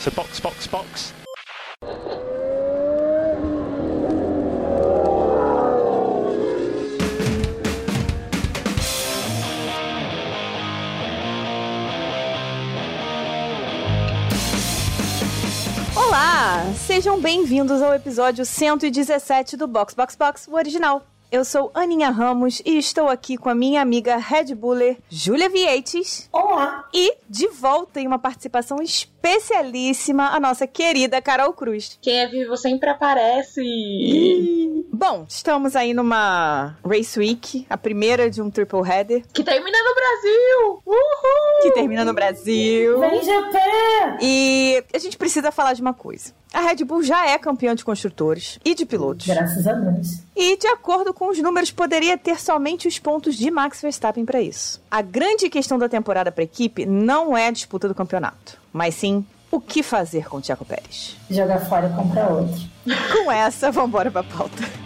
So box, box, box. Olá, sejam bem-vindos ao episódio 117 do Box Box Box, o original. Eu sou Aninha Ramos e estou aqui com a minha amiga Red Buller, Júlia Vietes. Olá! E de volta em uma participação especialíssima, a nossa querida Carol Cruz. Quem é vivo sempre aparece! Bom, estamos aí numa Race Week, a primeira de um triple header. Que termina no Brasil! Uhul! Que termina no Brasil. Vem GP! E a gente precisa falar de uma coisa. A Red Bull já é campeã de construtores e de pilotos. Graças a Deus. E, de acordo com os números, poderia ter somente os pontos de Max Verstappen para isso. A grande questão da temporada para a equipe não é a disputa do campeonato, mas sim o que fazer com o Tiago Pérez. Jogar fora e comprar outro. Com essa, vamos embora para a pauta.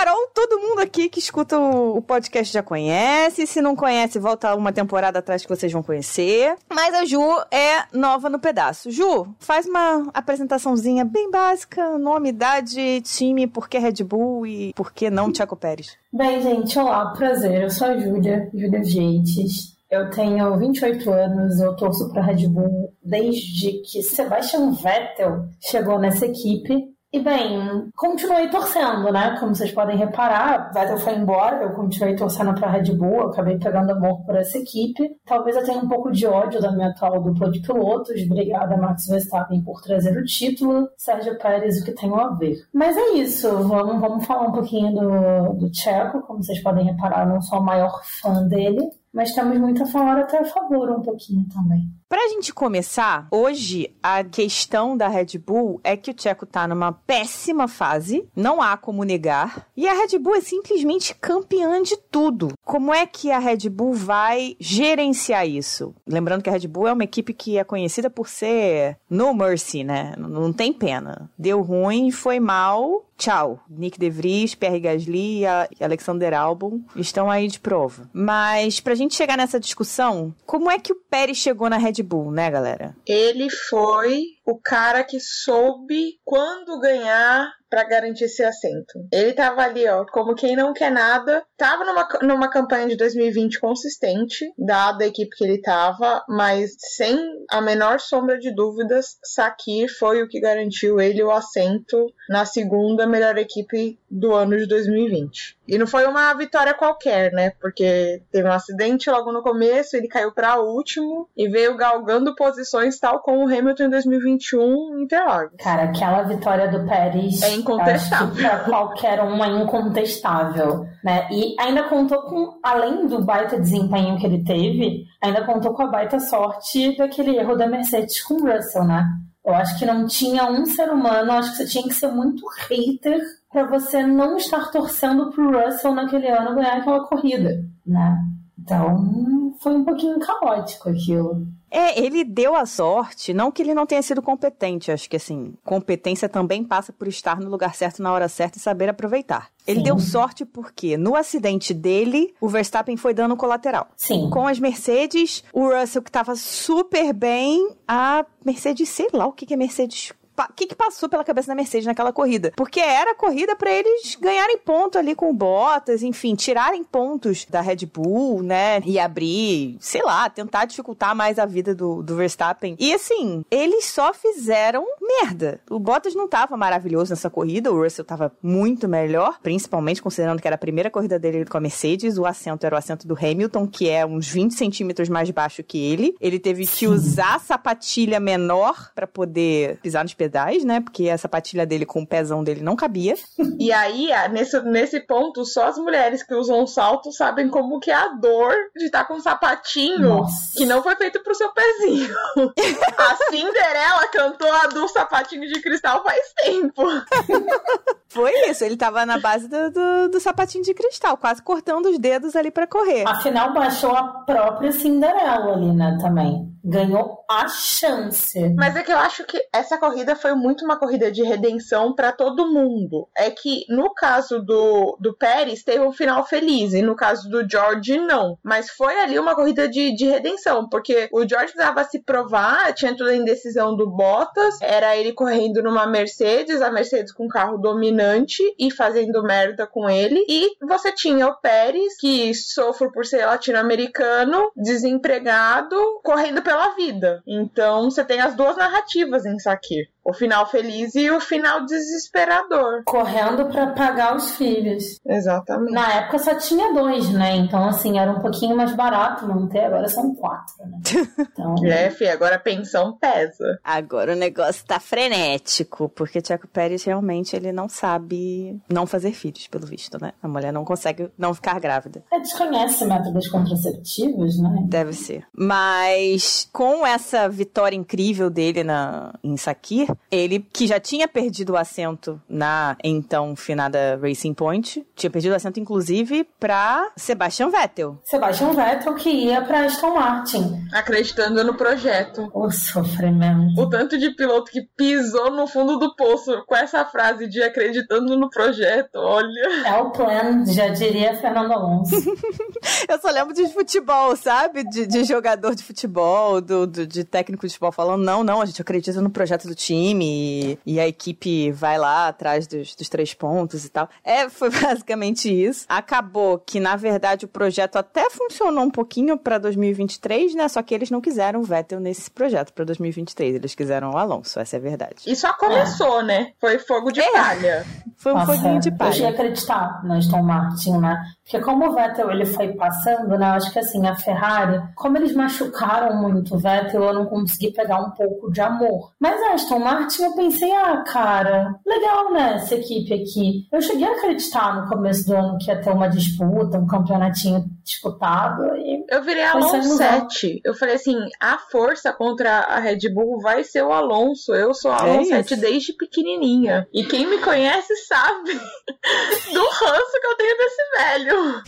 Carol, todo mundo aqui que escuta o podcast já conhece. Se não conhece, volta uma temporada atrás que vocês vão conhecer. Mas a Ju é nova no pedaço. Ju, faz uma apresentaçãozinha bem básica: nome, idade, time, por que Red Bull e por que não Tiago Pérez. Bem, gente, olá, prazer. Eu sou a Júlia, Júlia Vieites. Eu tenho 28 anos, eu torço para Red Bull desde que Sebastian Vettel chegou nessa equipe. E bem, continuei torcendo, né? Como vocês podem reparar, Vettel foi embora, eu continuei torcendo para Red Bull, acabei pegando amor por essa equipe. Talvez eu tenha um pouco de ódio da minha atual dupla de pilotos. Obrigada, Max Verstappen, por trazer o título. Sérgio Pérez, o que tenho a ver. Mas é isso, vamos, vamos falar um pouquinho do, do Checo. Como vocês podem reparar, eu não sou a maior fã dele mas temos muito a falar até a favor um pouquinho também. Pra gente começar, hoje a questão da Red Bull é que o Checo tá numa péssima fase, não há como negar, e a Red Bull é simplesmente campeã de tudo. Como é que a Red Bull vai gerenciar isso? Lembrando que a Red Bull é uma equipe que é conhecida por ser no mercy, né? Não tem pena. Deu ruim, foi mal, tchau. Nick DeVries, Pierre Gasly e Alexander Albon estão aí de prova. Mas pra gente chegar nessa discussão, como é que o Pérez chegou na Red Bull, né, galera? Ele foi o cara que soube quando ganhar para garantir esse assento. Ele tava ali, ó, como quem não quer nada. Tava numa, numa campanha de 2020 consistente, dada a equipe que ele tava, mas sem a menor sombra de dúvidas, Sakir foi o que garantiu ele o assento na segunda melhor equipe do ano de 2020. E não foi uma vitória qualquer, né? Porque teve um acidente logo no começo, ele caiu para último e veio galgando posições tal como o Hamilton em 2021 em Interlagos. Cara, aquela vitória do Pérez é incontestável. Para qualquer um é incontestável, né? E ainda contou com, além do baita desempenho que ele teve, ainda contou com a baita sorte daquele erro da Mercedes com o Russell, né? Eu acho que não tinha um ser humano, acho que você tinha que ser muito hater para você não estar torcendo pro Russell naquele ano ganhar aquela corrida, né? Então, foi um pouquinho caótico aquilo. É, ele deu a sorte, não que ele não tenha sido competente, acho que assim, competência também passa por estar no lugar certo na hora certa e saber aproveitar. Ele Sim. deu sorte porque no acidente dele, o Verstappen foi dano colateral. Sim. Com as Mercedes, o Russell que tava super bem, a Mercedes, sei lá o que que é Mercedes o que, que passou pela cabeça da Mercedes naquela corrida? Porque era corrida para eles ganharem ponto ali com o Bottas, enfim, tirarem pontos da Red Bull, né? E abrir, sei lá, tentar dificultar mais a vida do, do Verstappen. E assim, eles só fizeram merda. O Bottas não tava maravilhoso nessa corrida, o Russell tava muito melhor, principalmente considerando que era a primeira corrida dele com a Mercedes, o assento era o assento do Hamilton, que é uns 20 centímetros mais baixo que ele. Ele teve que usar sapatilha menor para poder pisar nos pedais, né? Porque a sapatilha dele com o pezão dele não cabia. E aí, nesse, nesse ponto, só as mulheres que usam salto sabem como que é a dor de estar com um sapatinho Nossa. que não foi feito pro seu pezinho. a Cinderela cantou a do sapatinho de cristal faz tempo. Foi isso, ele tava na base do, do, do sapatinho de cristal, quase cortando os dedos ali para correr. Afinal, baixou a própria Cinderela ali, né, também. Ganhou a chance. Mas é que eu acho que essa corrida foi muito uma corrida de redenção para todo mundo. É que no caso do, do Pérez teve um final feliz, e no caso do George, não. Mas foi ali uma corrida de, de redenção, porque o George precisava se provar, tinha toda a indecisão do Bottas, era ele correndo numa Mercedes, a Mercedes com carro dominante e fazendo merda com ele. E você tinha o Pérez, que sofre por ser latino-americano, desempregado, correndo pela vida. Então você tem as duas narrativas em Sakir. O final feliz e o final desesperador. Correndo para pagar os filhos. Exatamente. Na época só tinha dois, né? Então, assim, era um pouquinho mais barato manter, agora são quatro, né? Então... é, fi, agora a pensão pesa. Agora o negócio tá frenético, porque Tiago Pérez realmente ele não sabe não fazer filhos, pelo visto, né? A mulher não consegue não ficar grávida. É, desconhece métodos contraceptivos, né? Deve ser. Mas com essa vitória incrível dele na, em Sakir, ele, que já tinha perdido o assento na então finada Racing Point, tinha perdido o assento inclusive para Sebastian Vettel. Sebastian Vettel que ia para Aston Martin. Acreditando no projeto. O sofrimento. O tanto de piloto que pisou no fundo do poço com essa frase de acreditando no projeto, olha. É o plano, já diria Fernando Alonso. Eu só lembro de futebol, sabe? De, de jogador de futebol, do, do, de técnico de futebol falando, não, não, a gente acredita no projeto do time time e, e a equipe vai lá atrás dos, dos, três pontos e tal. É, foi basicamente isso. Acabou que, na verdade, o projeto até funcionou um pouquinho para 2023, né? Só que eles não quiseram o Vettel nesse projeto para 2023. Eles quiseram o Alonso, essa é a verdade. E só começou, é. né? Foi fogo de é. palha. Foi um Nossa, foguinho de palha. Eu ia acreditar na Aston Martin, né? Porque como o Vettel ele foi passando, né? Eu acho que assim, a Ferrari, como eles machucaram muito o Vettel, eu não consegui pegar um pouco de amor. Mas a Aston Martin, eu pensei, ah, cara, legal, né, essa equipe aqui. Eu cheguei a acreditar no começo do ano que ia ter uma disputa, um campeonatinho disputado. E eu virei Alonso 7. Eu falei assim, a força contra a Red Bull vai ser o Alonso. Eu sou Alonso é 7 desde pequenininha. E quem me conhece sabe do ranço que eu tenho desse velho.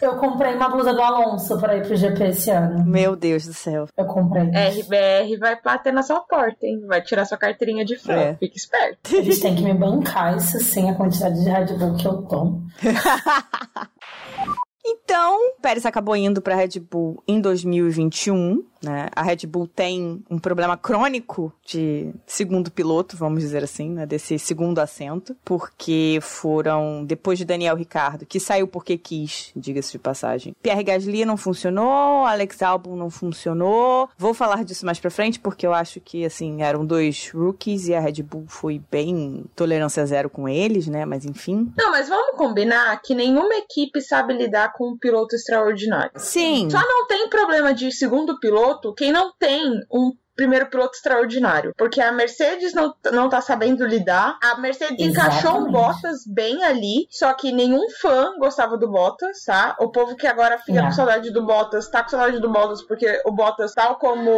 Eu comprei uma blusa do Alonso pra ir pro GP esse ano. Meu Deus do céu. Eu comprei. RBR vai bater na sua porta, hein? Vai tirar sua carteirinha de fã. É. Fique esperto. Eles têm que me bancar isso sem a quantidade de Red Bull que eu tomo. Então, Pérez acabou indo para Red Bull em 2021 né? A Red Bull tem um problema crônico de segundo piloto, vamos dizer assim, né? desse segundo assento, porque foram, depois de Daniel Ricardo, que saiu porque quis, diga-se de passagem. Pierre Gasly não funcionou, Alex Albon não funcionou. Vou falar disso mais pra frente, porque eu acho que, assim, eram dois rookies e a Red Bull foi bem tolerância zero com eles, né? Mas enfim. Não, mas vamos combinar que nenhuma equipe sabe lidar com um piloto extraordinário. Sim. Só não tem problema de segundo piloto quem não tem um primeiro piloto extraordinário. Porque a Mercedes não, não tá sabendo lidar. A Mercedes Exatamente. encaixou o Bottas bem ali, só que nenhum fã gostava do Bottas, tá? O povo que agora fica com saudade do Bottas, tá com saudade do Bottas, porque o Bottas, tal como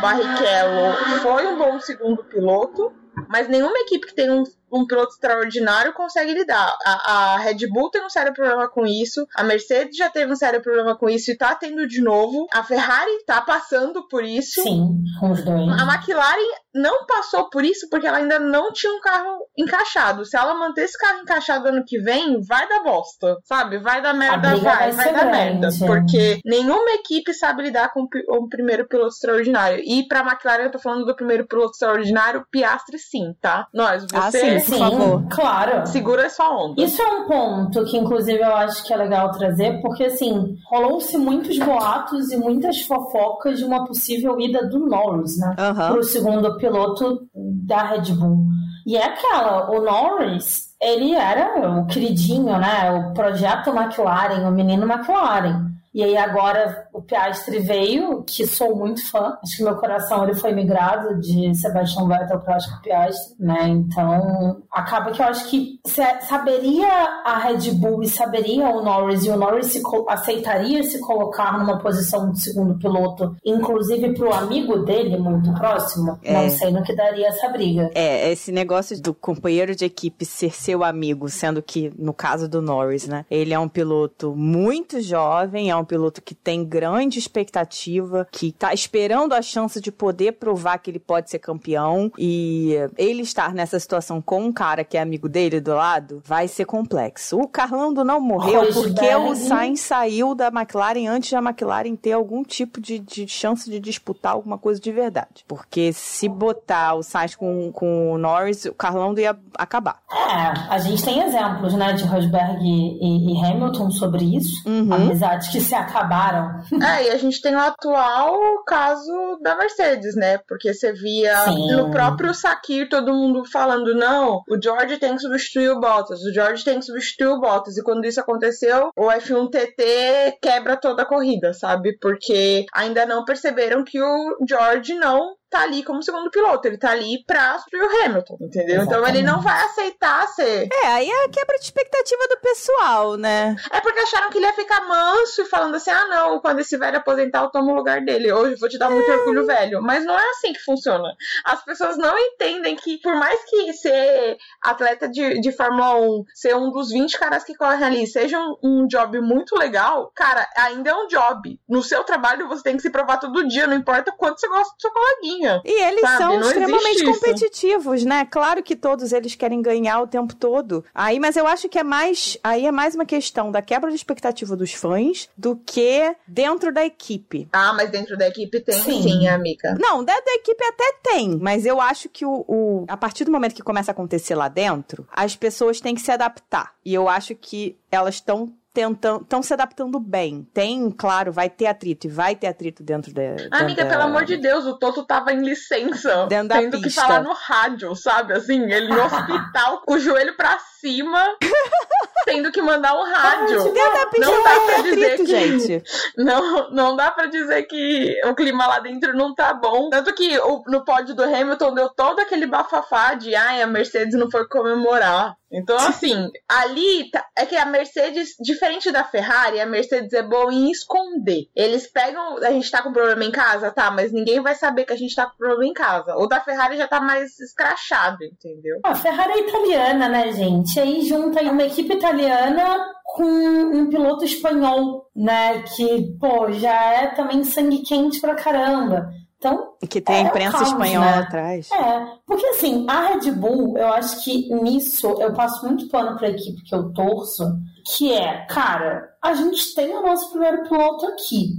Barrichello, foi um bom segundo piloto. Mas nenhuma equipe que tem um um piloto extraordinário consegue lidar. A, a, Red Bull tem um sério problema com isso, a Mercedes já teve um sério problema com isso e tá tendo de novo. A Ferrari tá passando por isso. Sim, os dois. A McLaren não passou por isso porque ela ainda não tinha um carro encaixado. Se ela manter esse carro encaixado ano que vem, vai dar bosta, sabe? Vai dar merda, vai, vai, vai dar merda. Porque nenhuma equipe sabe lidar com o primeiro piloto extraordinário. E pra McLaren, eu tô falando do primeiro piloto extraordinário, Piastre sim, tá? Nós, você... Ah, sim Sim, por favor. Claro. Segura sua onda. Isso é um ponto que, inclusive, eu acho que é legal trazer, porque, assim, rolou-se muitos boatos e muitas fofocas de uma possível ida do Norris, né? Uhum. Pro segundo piloto da Red Bull. E é aquela, o Norris, ele era o queridinho, né? O projeto McLaren, o menino McLaren. E aí agora o Piastri veio, que sou muito fã. Acho que meu coração ele foi migrado de Sebastian Vettel para Oscar Piastri, né? Então acaba que eu acho que saberia a Red Bull e saberia o Norris e o Norris se aceitaria se colocar numa posição de segundo piloto, inclusive para o amigo dele muito próximo. É. Não sei no que daria essa briga. É esse negócio do companheiro de equipe ser seu amigo, sendo que no caso do Norris, né? Ele é um piloto muito jovem, é um piloto que tem grande expectativa, que tá esperando a chance de poder provar que ele pode ser campeão e ele estar nessa situação com um cara que é amigo dele do lado vai ser complexo. O Carlando não morreu porque o Sainz saiu da McLaren antes da McLaren ter algum tipo de, de chance de disputar alguma coisa de verdade. Porque se botar o Sainz com, com o Norris, o Carlando ia acabar. É, a gente tem exemplos, né, de Rosberg e, e Hamilton sobre isso. Uhum. Amizades que se acabaram. É, e a gente tem o atual caso da Mercedes, né? Porque você via Sim. no próprio Sakir todo mundo falando: não, o George tem que substituir o Bottas, o George tem que substituir o Bottas. E quando isso aconteceu, o F1 TT quebra toda a corrida, sabe? Porque ainda não perceberam que o George não tá ali como segundo piloto, ele tá ali pra subir o Hamilton, entendeu? Exatamente. Então ele não vai aceitar ser. É, aí é a quebra de expectativa do pessoal, né? É porque acharam que ele ia ficar manso e falando assim: ah, não, quando esse velho aposentar, eu tomo o lugar dele. Hoje vou te dar muito é. orgulho, velho. Mas não é assim que funciona. As pessoas não entendem que, por mais que ser atleta de, de Fórmula 1, ser um dos 20 caras que correm ali, seja um, um job muito legal, cara, ainda é um job. No seu trabalho você tem que se provar todo dia, não importa quanto você gosta do seu coleguinha. E eles sabe? são Não extremamente competitivos, né? Claro que todos eles querem ganhar o tempo todo. Aí, mas eu acho que é mais. Aí é mais uma questão da quebra de expectativa dos fãs do que dentro da equipe. Ah, mas dentro da equipe tem sim, sim amiga. Não, dentro da equipe até tem. Mas eu acho que o, o. A partir do momento que começa a acontecer lá dentro, as pessoas têm que se adaptar. E eu acho que elas estão tentando, estão se adaptando bem. Tem, claro, vai ter atrito e vai ter atrito dentro da. Amiga, da... pelo amor de Deus, o Toto tava em licença. Dentro da tendo pista. que falar no rádio, sabe? Assim, ele no hospital com o joelho pra cima. tendo que mandar um rádio. não dá pra dizer que gente. Não, não dá para dizer que o clima lá dentro não tá bom. Tanto que o, no pódio do Hamilton deu todo aquele bafafá de ai, a Mercedes não foi comemorar. Então, assim, ali tá, é que a Mercedes, diferente da Ferrari, a Mercedes é boa em esconder. Eles pegam, a gente tá com problema em casa, tá, mas ninguém vai saber que a gente tá com problema em casa. O da Ferrari já tá mais escrachado, entendeu? A Ferrari é italiana, né, gente? Aí junta uma equipe italiana com um piloto espanhol, né, que, pô, já é também sangue quente pra caramba. Então, que tem a é imprensa caos, espanhola né? atrás. É, porque assim, a Red Bull, eu acho que nisso eu passo muito pano pra equipe que eu torço, que é, cara, a gente tem o nosso primeiro piloto aqui.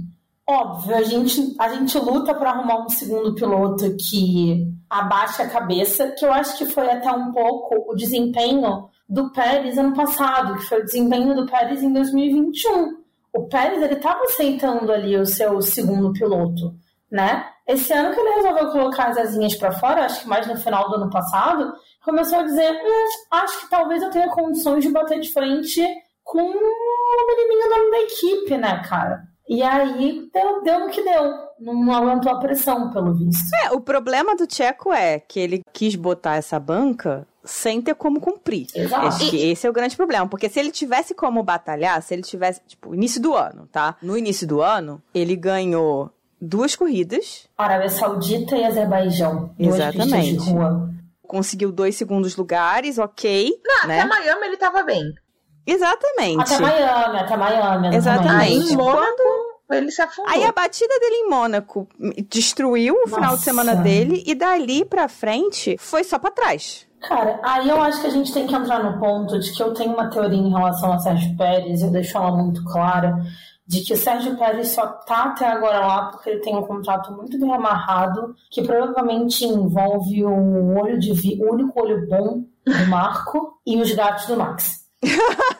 Óbvio, a gente, a gente luta para arrumar um segundo piloto que abaixe a cabeça, que eu acho que foi até um pouco o desempenho do Pérez ano passado, que foi o desempenho do Pérez em 2021. O Pérez, ele estava aceitando ali o seu segundo piloto, né? Esse ano que ele resolveu colocar as asinhas para fora, acho que mais no final do ano passado, começou a dizer: hum, acho que talvez eu tenha condições de bater de frente com o menininho nome da equipe, né, cara? E aí deu, deu no que deu. Não aguentou a pressão, pelo visto. É, o problema do Tcheco é que ele quis botar essa banca sem ter como cumprir. Exato. Que esse é o grande problema. Porque se ele tivesse como batalhar, se ele tivesse, tipo, início do ano, tá? No início do ano, ele ganhou duas corridas. Arábia Saudita e Azerbaijão. Exatamente. Duas de rua. Conseguiu dois segundos lugares, ok. Não, né? até Miami ele tava bem. Exatamente. Até Miami, até Miami. Exatamente. Aí, Mônaco, ele se afundou. Aí a batida dele em Mônaco destruiu o Nossa. final de semana dele e dali pra frente foi só pra trás. Cara, aí eu acho que a gente tem que entrar no ponto de que eu tenho uma teoria em relação a Sérgio Pérez, eu deixo ela muito clara de que o Sérgio Pérez só tá até agora lá porque ele tem um contrato muito bem amarrado, que provavelmente envolve o olho de vi o único olho bom do Marco e os gatos do Max.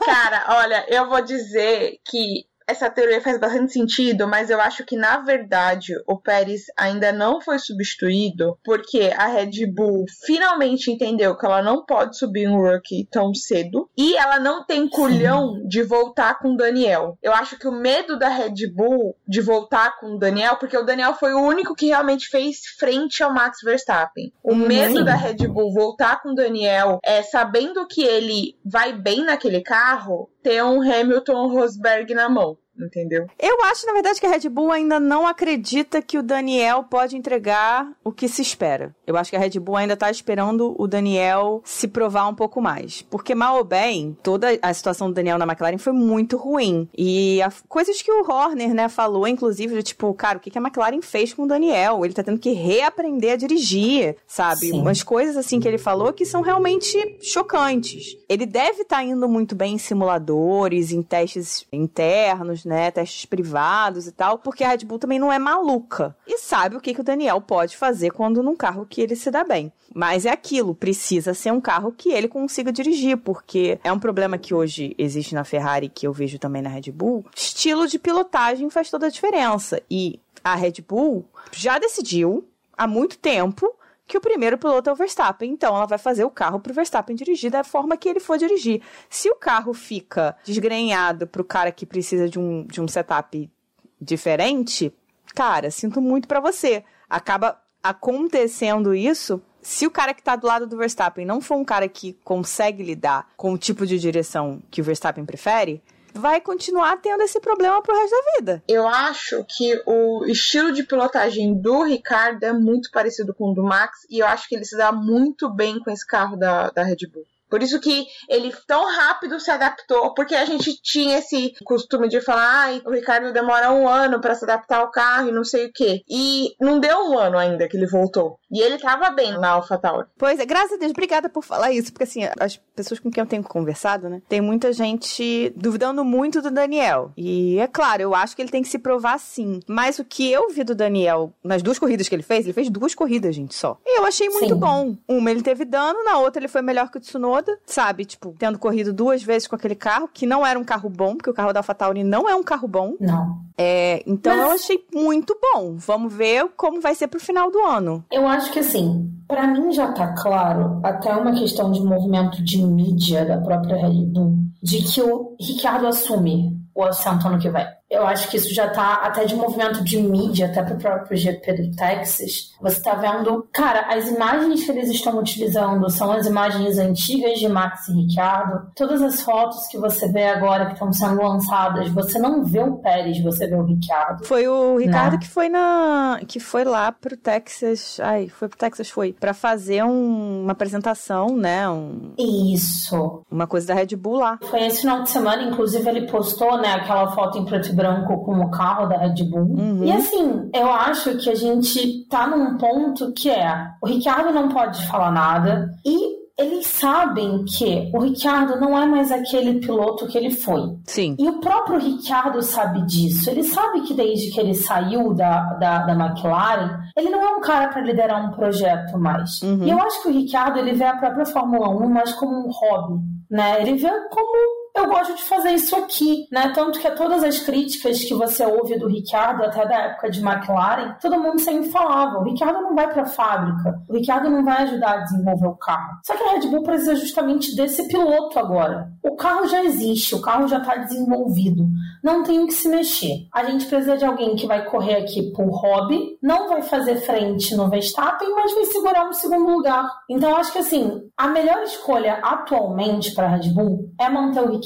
Cara, olha, eu vou dizer que essa teoria faz bastante sentido, mas eu acho que na verdade o Pérez ainda não foi substituído porque a Red Bull finalmente entendeu que ela não pode subir um rookie tão cedo e ela não tem culhão Sim. de voltar com o Daniel. Eu acho que o medo da Red Bull de voltar com o Daniel, porque o Daniel foi o único que realmente fez frente ao Max Verstappen. O uhum. medo da Red Bull voltar com o Daniel é sabendo que ele vai bem naquele carro, ter um Hamilton Rosberg na mão. Entendeu? Eu acho, na verdade, que a Red Bull ainda não acredita que o Daniel pode entregar o que se espera. Eu acho que a Red Bull ainda tá esperando o Daniel se provar um pouco mais. Porque, mal ou bem, toda a situação do Daniel na McLaren foi muito ruim. E a, coisas que o Horner, né, falou, inclusive, de tipo, cara, o que, que a McLaren fez com o Daniel? Ele tá tendo que reaprender a dirigir, sabe? Sim. Umas coisas assim que ele falou que são realmente chocantes. Ele deve estar tá indo muito bem em simuladores, em testes internos, né? Testes privados e tal, porque a Red Bull também não é maluca. E sabe o que, que o Daniel pode fazer quando num carro que ele se dá bem. Mas é aquilo, precisa ser um carro que ele consiga dirigir, porque é um problema que hoje existe na Ferrari, que eu vejo também na Red Bull. Estilo de pilotagem faz toda a diferença. E a Red Bull já decidiu há muito tempo que o primeiro piloto é o Verstappen. Então, ela vai fazer o carro para o Verstappen dirigir da forma que ele for dirigir. Se o carro fica desgrenhado para o cara que precisa de um, de um setup diferente, cara, sinto muito para você. Acaba acontecendo isso se o cara que tá do lado do Verstappen não for um cara que consegue lidar com o tipo de direção que o Verstappen prefere, vai continuar tendo esse problema pro resto da vida. Eu acho que o estilo de pilotagem do Ricardo é muito parecido com o do Max e eu acho que ele se dá muito bem com esse carro da, da Red Bull. Por isso que ele tão rápido se adaptou, porque a gente tinha esse costume de falar, ai, o Ricardo demora um ano para se adaptar ao carro e não sei o quê. E não deu um ano ainda que ele voltou. E ele tava bem na AlphaTauri. Pois é, graças a Deus, obrigada por falar isso, porque assim, as pessoas com quem eu tenho conversado, né, tem muita gente duvidando muito do Daniel. E é claro, eu acho que ele tem que se provar sim. Mas o que eu vi do Daniel nas duas corridas que ele fez, ele fez duas corridas, gente, só. E eu achei muito sim. bom. Uma ele teve dano, na outra ele foi melhor que o Tsunoda sabe? Tipo, tendo corrido duas vezes com aquele carro, que não era um carro bom, porque o carro da AlphaTauri não é um carro bom. Não. É, então Mas... eu achei muito bom. Vamos ver como vai ser pro final do ano. Eu acho que assim, para mim já tá claro, até uma questão de movimento de mídia da própria Red Bull, de que o Ricardo assume o assento ano que vem eu acho que isso já tá até de movimento de mídia, até pro próprio GP do Texas. Você tá vendo, cara, as imagens que eles estão utilizando são as imagens antigas de Max e Ricciardo. Todas as fotos que você vê agora que estão sendo lançadas, você não vê o Pérez, você vê o Ricciardo. Foi o Ricardo né? que foi na que foi lá pro Texas, ai, foi pro Texas foi para fazer um, uma apresentação, né, um Isso. Uma coisa da Red Bull lá. Foi esse final de semana, inclusive ele postou, né, aquela foto em preto e branco com o carro da Red Bull. Uhum. E assim, eu acho que a gente tá num ponto que é: o Ricardo não pode falar nada e eles sabem que o Ricardo não é mais aquele piloto que ele foi. Sim. E o próprio Ricardo sabe disso. Ele sabe que desde que ele saiu da, da, da McLaren, ele não é um cara para liderar um projeto mais. Uhum. E eu acho que o Ricardo ele vê a própria Fórmula 1 mais como um hobby, né? Ele vê como eu gosto de fazer isso aqui, né? Tanto que todas as críticas que você ouve do Ricardo, até da época de McLaren, todo mundo sempre falava: o Ricardo não vai para a fábrica, o Ricardo não vai ajudar a desenvolver o carro. Só que a Red Bull precisa justamente desse piloto agora. O carro já existe, o carro já está desenvolvido, não tem o que se mexer. A gente precisa de alguém que vai correr aqui por hobby, não vai fazer frente no Verstappen, mas vai segurar um segundo lugar. Então, acho que assim, a melhor escolha atualmente para a Red Bull é manter o.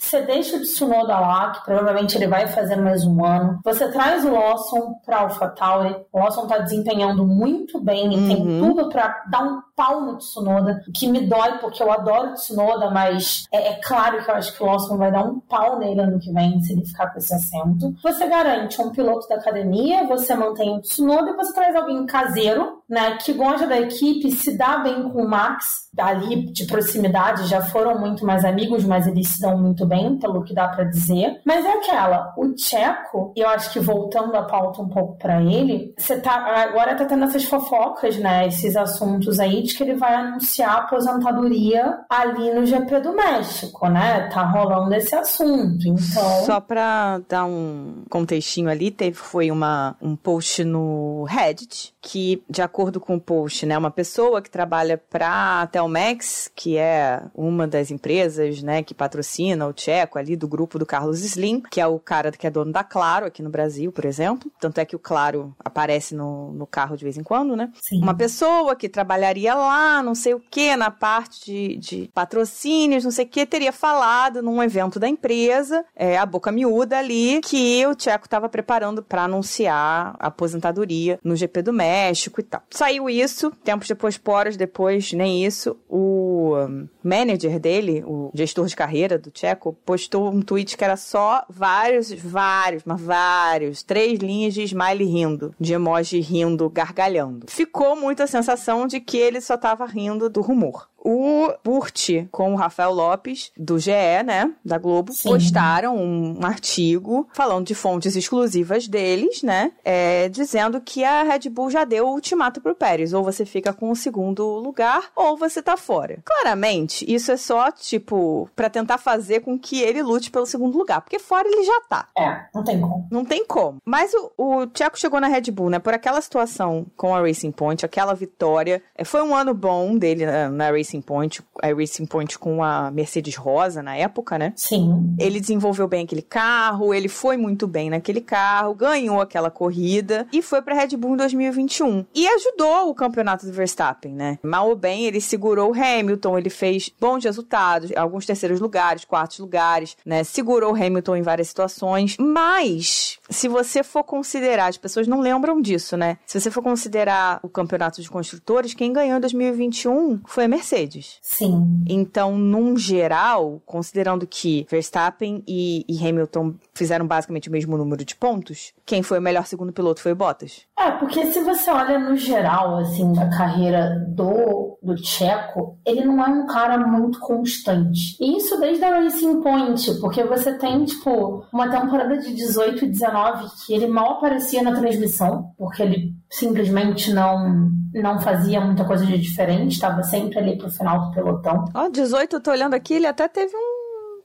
Você deixa o Tsunoda lá, que provavelmente ele vai fazer mais um ano. Você traz o Lawson para AlphaTauri. O Lawson está desempenhando muito bem e uhum. tem tudo para dar um pau no Tsunoda, que me dói porque eu adoro o Tsunoda, mas é, é, claro que eu acho que o Lawson vai dar um pau nele ano que vem se ele ficar com esse assento. Você garante um piloto da academia, você mantém o Tsunoda e você traz alguém caseiro, né, que gosta da equipe, se dá bem com o Max, ali de proximidade já foram muito mais amigos, mas eles se dão muito bem, pelo que dá para dizer. Mas é aquela, o Tcheco, e eu acho que voltando a pauta um pouco para ele, você tá agora tá tendo essas fofocas, né, esses assuntos aí de que ele vai anunciar a aposentadoria ali no GP do México, né? Tá rolando esse assunto. Então, só para dar um contextinho ali, teve foi uma um post no Reddit que de acordo acordo com o post, né, uma pessoa que trabalha para a Telmex, que é uma das empresas, né, que patrocina o Tcheco ali do grupo do Carlos Slim, que é o cara que é dono da Claro aqui no Brasil, por exemplo. Tanto é que o Claro aparece no, no carro de vez em quando, né? Sim. Uma pessoa que trabalharia lá, não sei o que, na parte de, de patrocínios, não sei o que, teria falado num evento da empresa, é, a boca miúda ali, que o Tcheco estava preparando para anunciar a aposentadoria no GP do México e tal. Saiu isso, tempos depois, poras depois, nem isso, o um, manager dele, o gestor de carreira do Tcheco, postou um tweet que era só vários, vários, mas vários, três linhas de smile rindo, de emoji rindo, gargalhando. Ficou muito a sensação de que ele só estava rindo do rumor o Burt com o Rafael Lopes, do GE, né, da Globo, Sim. postaram um artigo falando de fontes exclusivas deles, né, é, dizendo que a Red Bull já deu o ultimato pro Pérez, ou você fica com o segundo lugar, ou você tá fora. Claramente, isso é só, tipo, para tentar fazer com que ele lute pelo segundo lugar, porque fora ele já tá. É, não tem como. Não tem como. Mas o, o Tcheco chegou na Red Bull, né, por aquela situação com a Racing Point, aquela vitória, é, foi um ano bom dele na, na Racing Racing Point, a Racing Point com a Mercedes Rosa na época, né? Sim. Ele desenvolveu bem aquele carro, ele foi muito bem naquele carro, ganhou aquela corrida e foi para Red Bull em 2021. E ajudou o campeonato do Verstappen, né? Mal ou bem, ele segurou o Hamilton, ele fez bons resultados, alguns terceiros lugares, quartos lugares, né? Segurou o Hamilton em várias situações, mas se você for considerar, as pessoas não lembram disso, né? Se você for considerar o campeonato de construtores, quem ganhou em 2021 foi a Mercedes. Sim. Então, num geral, considerando que Verstappen e, e Hamilton fizeram basicamente o mesmo número de pontos, quem foi o melhor segundo piloto foi o Bottas. É, porque se você olha no geral, assim, da carreira do, do Checo, ele não é um cara muito constante. E isso desde a Racing Point, porque você tem, tipo, uma temporada de 18 e 19 que ele mal aparecia na transmissão, porque ele simplesmente não não fazia muita coisa de diferente, estava sempre ali pro final do pelotão. Ó, oh, 18, eu tô olhando aqui, ele até teve um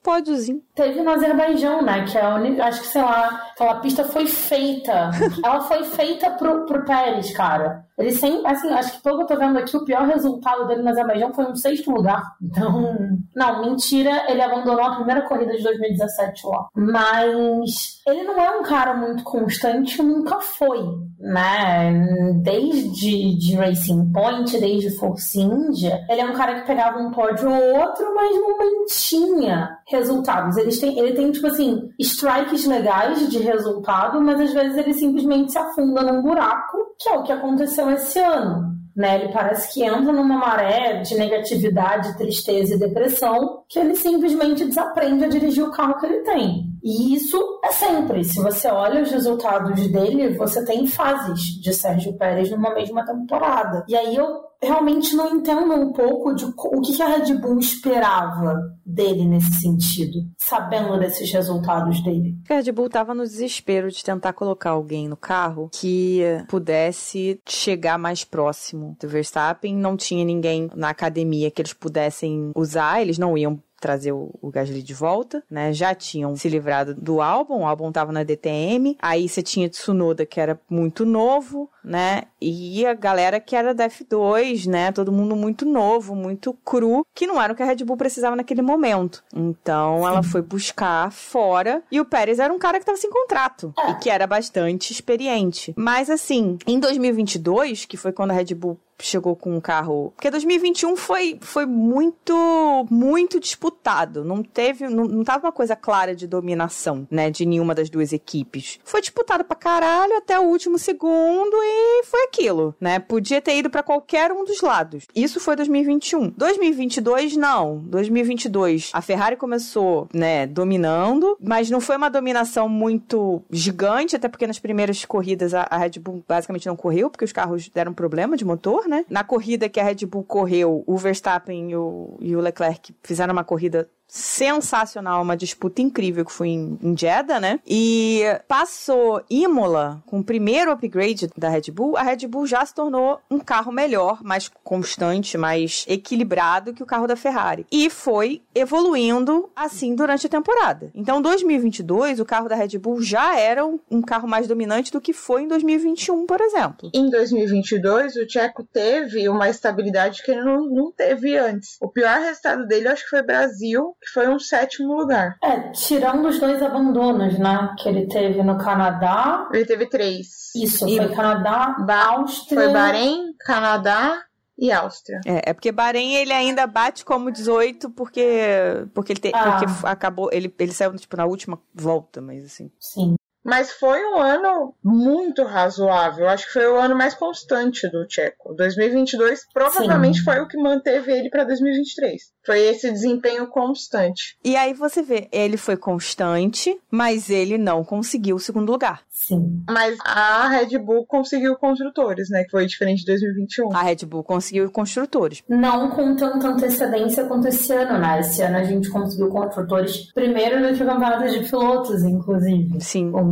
pódiozinho. Teve no Azerbaijão, né? Que é a única. Acho que, sei lá, aquela pista foi feita. ela foi feita pro, pro Pérez, cara. Ele sempre, assim, acho que pelo que eu tô vendo aqui, o pior resultado dele no Azerbaijão foi um sexto lugar. Então, não, mentira, ele abandonou a primeira corrida de 2017 lá. Mas ele não é um cara muito constante, nunca foi, né? Desde de Racing Point, desde Force India, ele é um cara que pegava um pódio ou outro, mas não mantinha resultados. Ele tem, ele tem, tipo assim, strikes legais de resultado, mas às vezes ele simplesmente se afunda num buraco, que é o que aconteceu esse ano. Né? Ele parece que entra numa maré de negatividade, tristeza e depressão que ele simplesmente desaprende a dirigir o carro que ele tem. E isso é sempre. Se você olha os resultados dele, você tem fases de Sérgio Pérez numa mesma temporada. E aí eu realmente não entendo um pouco de o que a Red Bull esperava dele nesse sentido, sabendo desses resultados dele. A Red Bull estava no desespero de tentar colocar alguém no carro que pudesse chegar mais próximo do Verstappen. Não tinha ninguém na academia que eles pudessem usar, eles não iam trazer o, o Gasly de volta, né? Já tinham se livrado do álbum, o álbum tava na DTM, aí você tinha Tsunoda que era muito novo, né? E a galera que era da F2, né? Todo mundo muito novo, muito cru, que não era o que a Red Bull precisava naquele momento. Então ela foi buscar fora e o Pérez era um cara que tava sem contrato e que era bastante experiente. Mas assim, em 2022, que foi quando a Red Bull chegou com um carro. Porque 2021 foi, foi muito, muito disputado. Não teve. Não, não tava uma coisa clara de dominação, né? De nenhuma das duas equipes. Foi disputado pra caralho até o último segundo e foi aquilo, né? Podia ter ido para qualquer um dos lados. Isso foi 2021. 2022, não. 2022, a Ferrari começou, né, dominando, mas não foi uma dominação muito gigante, até porque nas primeiras corridas a, a Red Bull basicamente não correu, porque os carros deram problema de motor, né? Na corrida que a Red Bull correu, o Verstappen e o, e o Leclerc fizeram uma corrida sensacional, uma disputa incrível que foi em, em Jeddah, né? E passou Imola com o primeiro upgrade da Red Bull, a Red Bull já se tornou um carro melhor, mais constante, mais equilibrado que o carro da Ferrari. E foi evoluindo assim durante a temporada. Então, 2022, o carro da Red Bull já era um carro mais dominante do que foi em 2021, por exemplo. Em 2022, o Checo teve uma estabilidade que ele não, não teve antes. O pior resultado dele, acho que foi Brasil, que foi um sétimo lugar. É, tirando os dois abandonos, né? Que ele teve no Canadá. Ele teve três. Isso, e foi Canadá, ba Áustria. Foi Bahrein, Canadá e Áustria. É, é porque Bahrein ele ainda bate como 18 porque porque ele te, ah. porque acabou ele, ele saiu tipo na última volta, mas assim. Sim. Mas foi um ano muito razoável. Acho que foi o ano mais constante do Tcheco. 2022 provavelmente Sim. foi o que manteve ele para 2023. Foi esse desempenho constante. E aí você vê, ele foi constante, mas ele não conseguiu o segundo lugar. Sim. Mas a Red Bull conseguiu construtores, né? Que foi diferente de 2021. A Red Bull conseguiu construtores. Não com tanta antecedência quanto esse ano, né? Esse ano a gente conseguiu construtores primeiro no campeonato de pilotos, inclusive. Sim. O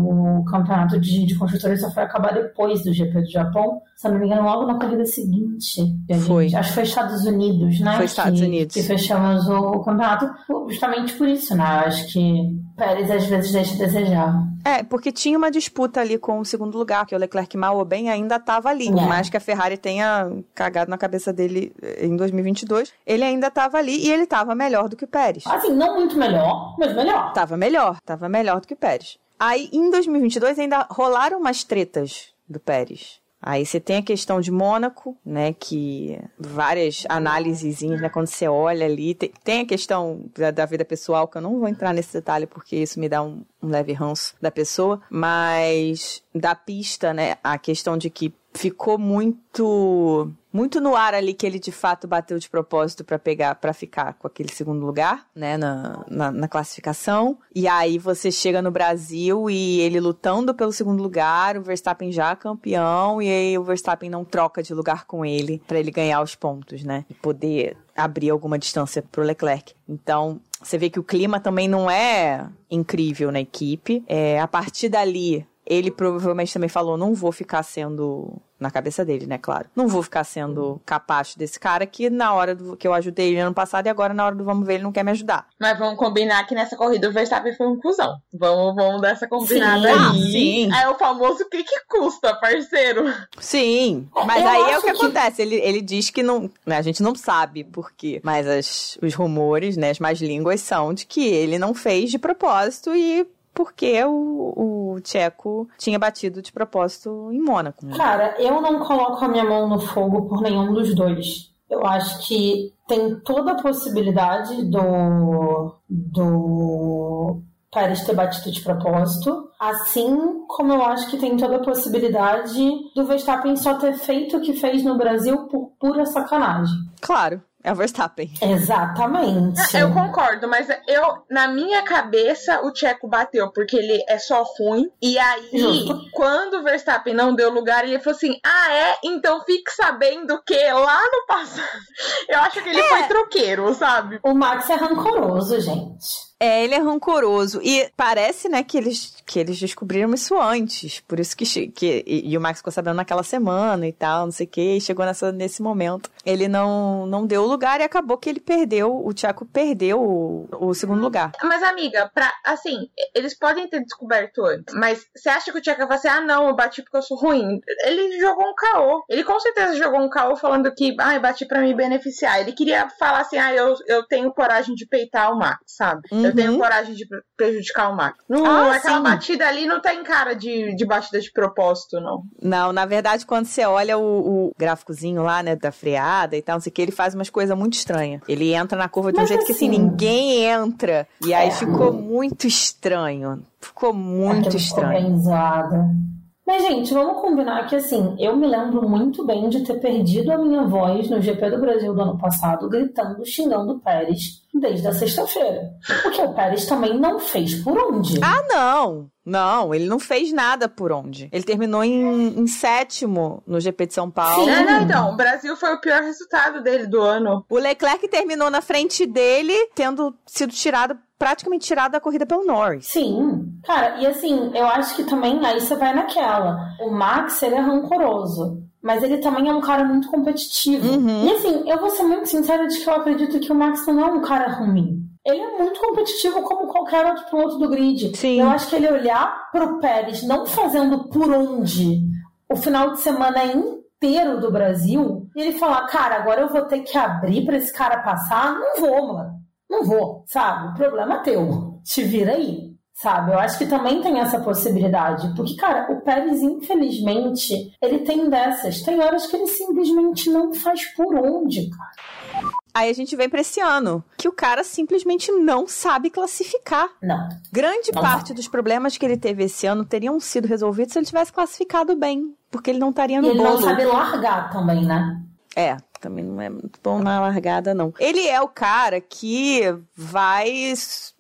campeonato de, de construtores só foi acabar depois do GP do Japão. Se não me engano, logo na corrida seguinte. Foi. Gente, acho que foi Estados Unidos, né? Foi Estados que, Unidos. Que fechamos o, o campeonato justamente por isso, né? Acho que Pérez às vezes deixa a desejar. É, porque tinha uma disputa ali com o segundo lugar, que o Leclerc mal ou bem ainda estava ali. Por é. mais que a Ferrari tenha cagado na cabeça dele eh, em 2022, ele ainda estava ali e ele estava melhor do que o Pérez. Assim, não muito melhor, mas melhor. Tava melhor, tava melhor do que o Pérez. Aí, em 2022, ainda rolaram umas tretas do Pérez. Aí você tem a questão de Mônaco, né, que várias análises, né, quando você olha ali, tem, tem a questão da, da, vida pessoal, que eu não vou entrar nesse detalhe porque isso me dá um, um leve ranço da pessoa, mas da pista, né, a questão de que ficou muito muito no ar ali que ele de fato bateu de propósito para pegar para ficar com aquele segundo lugar, né, na, na, na, classificação. E aí você chega no Brasil e ele lutando pelo segundo lugar, o Verstappen já campeão e aí o Verstappen não troca de lugar com ele para ele ganhar os pontos, né, e poder abrir alguma distância pro Leclerc. Então, você vê que o clima também não é incrível na equipe. É, a partir dali, ele provavelmente também falou: não vou ficar sendo. Na cabeça dele, né? Claro. Não vou ficar sendo capacho desse cara que na hora do, que eu ajudei ele ano passado e agora na hora do vamos ver ele não quer me ajudar. Mas vamos combinar que nessa corrida o Verstappen foi um cuzão. Vamos, vamos dar essa combinada sim, aí. Sim. É o famoso que que custa, parceiro. Sim. Mas eu aí é o que, que, acontece. Ele, ele diz que não. Né, a gente não sabe por quê. Mas as, os rumores, né? As más línguas são de que ele não fez de propósito e porque o, o Tcheco tinha batido de propósito em Mônaco. Cara, eu não coloco a minha mão no fogo por nenhum dos dois. Eu acho que tem toda a possibilidade do, do Pérez ter batido de propósito, assim como eu acho que tem toda a possibilidade do Verstappen só ter feito o que fez no Brasil por pura sacanagem. Claro. É o Verstappen. Exatamente. Eu concordo, mas eu, na minha cabeça, o Tcheco bateu, porque ele é só ruim. E aí, Justo. quando o Verstappen não deu lugar, ele falou assim: Ah, é? Então fique sabendo que lá no passado. Eu acho que ele é. foi troqueiro, sabe? O Max é rancoroso, gente. É, ele é rancoroso. E parece, né, que eles, que eles descobriram isso antes. Por isso que. que e, e o Max ficou sabendo naquela semana e tal, não sei o quê. E chegou nessa, nesse momento. Ele não, não deu lugar e acabou que ele perdeu. O Thiago perdeu o, o segundo lugar. Mas, amiga, pra, assim, eles podem ter descoberto antes. Mas você acha que o Thiago vai assim, ah, não, eu bati porque eu sou ruim? Ele jogou um caô. Ele com certeza jogou um caô falando que, ah, eu bati pra me beneficiar. Ele queria falar assim, ah, eu, eu tenho coragem de peitar o Max, sabe? Uhum. Eu tenho uhum. coragem de prejudicar o Max. Não, ah, aquela sim. batida ali não tem cara de, de batida de propósito, não. Não, na verdade, quando você olha o, o gráficozinho lá, né, da freada e tal, não sei o que, ele faz umas coisas muito estranhas. Ele entra na curva de Mas um jeito assim, que assim, ninguém entra. E aí é. ficou muito estranho. Ficou muito estranho. Mas, gente, vamos combinar que, assim, eu me lembro muito bem de ter perdido a minha voz no GP do Brasil do ano passado, gritando, xingando o Pérez desde a sexta-feira. Porque o Pérez também não fez por onde. Ah, não! Não, ele não fez nada por onde. Ele terminou em, em sétimo no GP de São Paulo. Sim. É, não, então, o Brasil foi o pior resultado dele do ano. O Leclerc terminou na frente dele, tendo sido tirado praticamente tirado da corrida pelo Norris. Sim, cara, e assim, eu acho que também aí você vai naquela. O Max, ele é rancoroso. Mas ele também é um cara muito competitivo. Uhum. E assim, eu vou ser muito sincera de que eu acredito que o Max não é um cara ruim. Ele é muito competitivo como qualquer outro piloto do grid. Sim. Eu acho que ele olhar pro Pérez não fazendo por onde o final de semana inteiro do Brasil e ele falar, cara, agora eu vou ter que abrir para esse cara passar. Não vou, mano. Não vou, sabe? O problema é teu. Te vira aí sabe? Eu acho que também tem essa possibilidade. Porque, cara, o Pérez, infelizmente, ele tem dessas. Tem horas que ele simplesmente não faz por onde, cara. Aí a gente vem para esse ano, que o cara simplesmente não sabe classificar. Não. Grande Não parte sabe. dos problemas que ele teve esse ano teriam sido resolvidos se ele tivesse classificado bem, porque ele não estaria E no ele bolo. não sabe largar também, né? É, também não é muito bom na largada, não. Ele é o cara que vai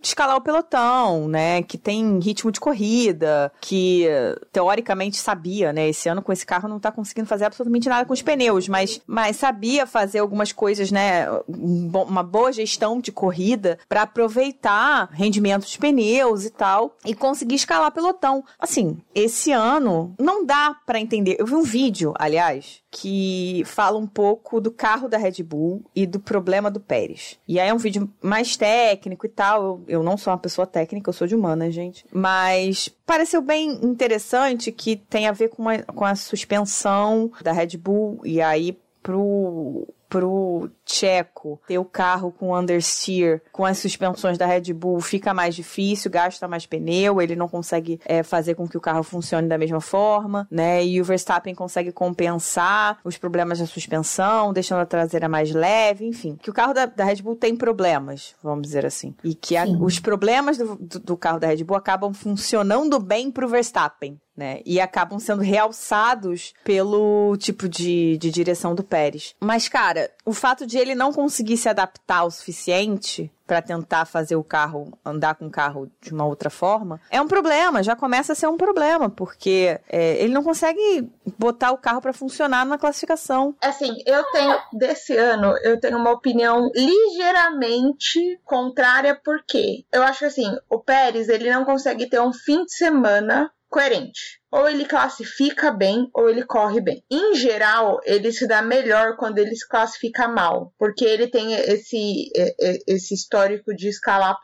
escalar o pelotão, né? Que tem ritmo de corrida, que teoricamente sabia, né? Esse ano com esse carro não tá conseguindo fazer absolutamente nada com os pneus, mas, mas sabia fazer algumas coisas, né? um Uma boa gestão de corrida para aproveitar rendimento dos pneus e tal e conseguir escalar pelotão. Assim, esse ano não dá para entender. Eu vi um vídeo, aliás, que fala um pouco do carro da Red Bull e do problema do Pérez. E aí é um vídeo mais técnico e tal. Eu, eu não sou uma pessoa técnica, eu sou de humana, gente. Mas pareceu bem interessante que tem a ver com a, com a suspensão da Red Bull e aí pro pro Checo ter o carro com understeer, com as suspensões da Red Bull, fica mais difícil, gasta mais pneu, ele não consegue é, fazer com que o carro funcione da mesma forma, né? E o Verstappen consegue compensar os problemas da suspensão, deixando a traseira mais leve, enfim. Que o carro da, da Red Bull tem problemas, vamos dizer assim. E que a- os problemas do, do, do carro da Red Bull acabam funcionando bem pro Verstappen. Né? E acabam sendo realçados pelo tipo de, de direção do Pérez. Mas, cara, o fato de ele não conseguir se adaptar o suficiente para tentar fazer o carro andar com o carro de uma outra forma é um problema, já começa a ser um problema, porque é, ele não consegue botar o carro para funcionar na classificação. Assim, eu tenho, desse ano, eu tenho uma opinião ligeiramente contrária, porque eu acho que assim, o Pérez, ele não consegue ter um fim de semana coerente. Ou ele classifica bem, ou ele corre bem. Em geral, ele se dá melhor quando ele se classifica mal, porque ele tem esse, esse histórico de escalar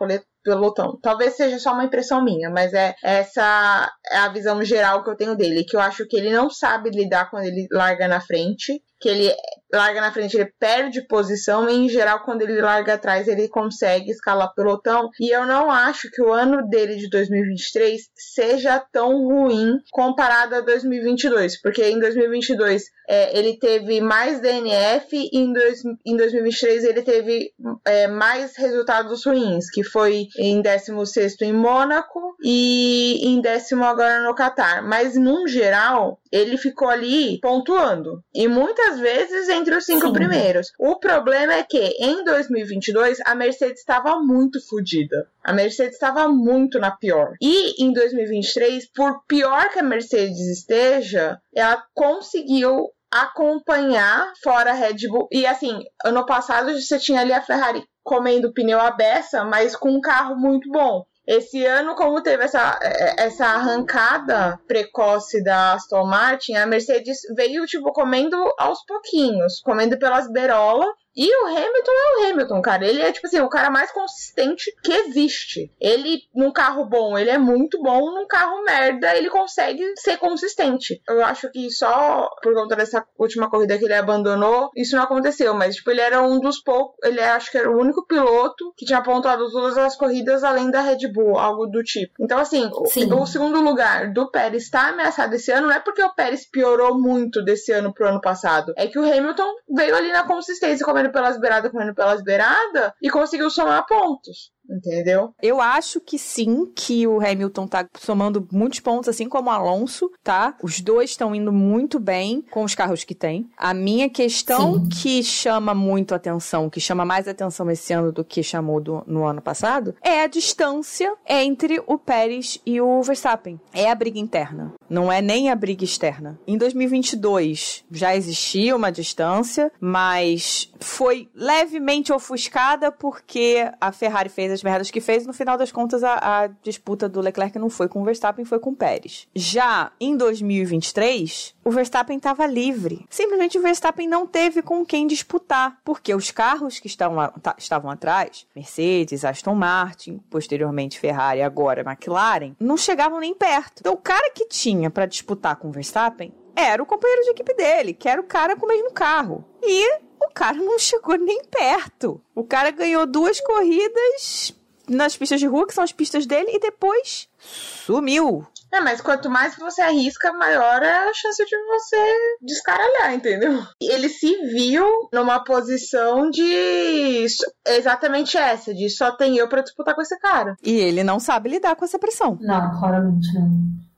pelotão. Talvez seja só uma impressão minha, mas é essa é a visão geral que eu tenho dele, que eu acho que ele não sabe lidar quando ele larga na frente, que ele larga na frente, ele perde posição, e em geral, quando ele larga atrás, ele consegue escalar pelotão. E eu não acho que o ano dele de 2023 seja tão ruim comparado a 2022, porque em 2022 é, ele teve mais DNF e em, dois, em 2023 ele teve é, mais resultados ruins, que foi em 16 em Mônaco e em décimo agora no Catar. Mas, num geral, ele ficou ali pontuando. E muitas vezes entre os cinco Sim. primeiros. O problema é que em 2022 a Mercedes estava muito fodida. A Mercedes estava muito na pior. E em 2023, por pior que a Mercedes esteja, ela conseguiu acompanhar fora a Red Bull. E assim, ano passado você tinha ali a Ferrari comendo pneu à beça, mas com um carro muito bom. Esse ano, como teve essa, essa arrancada precoce da Aston Martin, a Mercedes veio, tipo, comendo aos pouquinhos, comendo pelas berolas. E o Hamilton é o Hamilton, cara. Ele é, tipo assim, o cara mais consistente que existe. Ele, num carro bom, ele é muito bom. Num carro merda, ele consegue ser consistente. Eu acho que só por conta dessa última corrida que ele abandonou, isso não aconteceu. Mas, tipo, ele era um dos poucos. Ele acho que era o único piloto que tinha pontuado todas as corridas além da Red Bull, algo do tipo. Então, assim, o, Sim. o segundo lugar do Pérez está ameaçado esse ano, não é porque o Pérez piorou muito desse ano pro ano passado. É que o Hamilton veio ali na consistência, comendo pelas beiradas, comendo pelas beiradas, e conseguiu somar pontos. Entendeu? Eu acho que sim, que o Hamilton tá somando muitos pontos, assim como o Alonso, tá? Os dois estão indo muito bem com os carros que tem. A minha questão sim. que chama muito atenção, que chama mais atenção esse ano do que chamou do, no ano passado, é a distância entre o Pérez e o Verstappen. É a briga interna, não é nem a briga externa. Em 2022 já existia uma distância, mas foi levemente ofuscada porque a Ferrari fez as merdas que fez, no final das contas a, a disputa do Leclerc não foi com o Verstappen, foi com o Pérez. Já em 2023, o Verstappen estava livre. Simplesmente o Verstappen não teve com quem disputar, porque os carros que estavam, estavam atrás, Mercedes, Aston Martin, posteriormente Ferrari, agora McLaren, não chegavam nem perto. Então o cara que tinha para disputar com o Verstappen era o companheiro de equipe dele, que era o cara com o mesmo carro. E o cara não chegou nem perto. O cara ganhou duas corridas nas pistas de rua, que são as pistas dele, e depois sumiu. É, mas quanto mais você arrisca, maior é a chance de você descaralhar, entendeu? Ele se viu numa posição de exatamente essa, de só tem eu para disputar com esse cara. E ele não sabe lidar com essa pressão. Não, claramente não.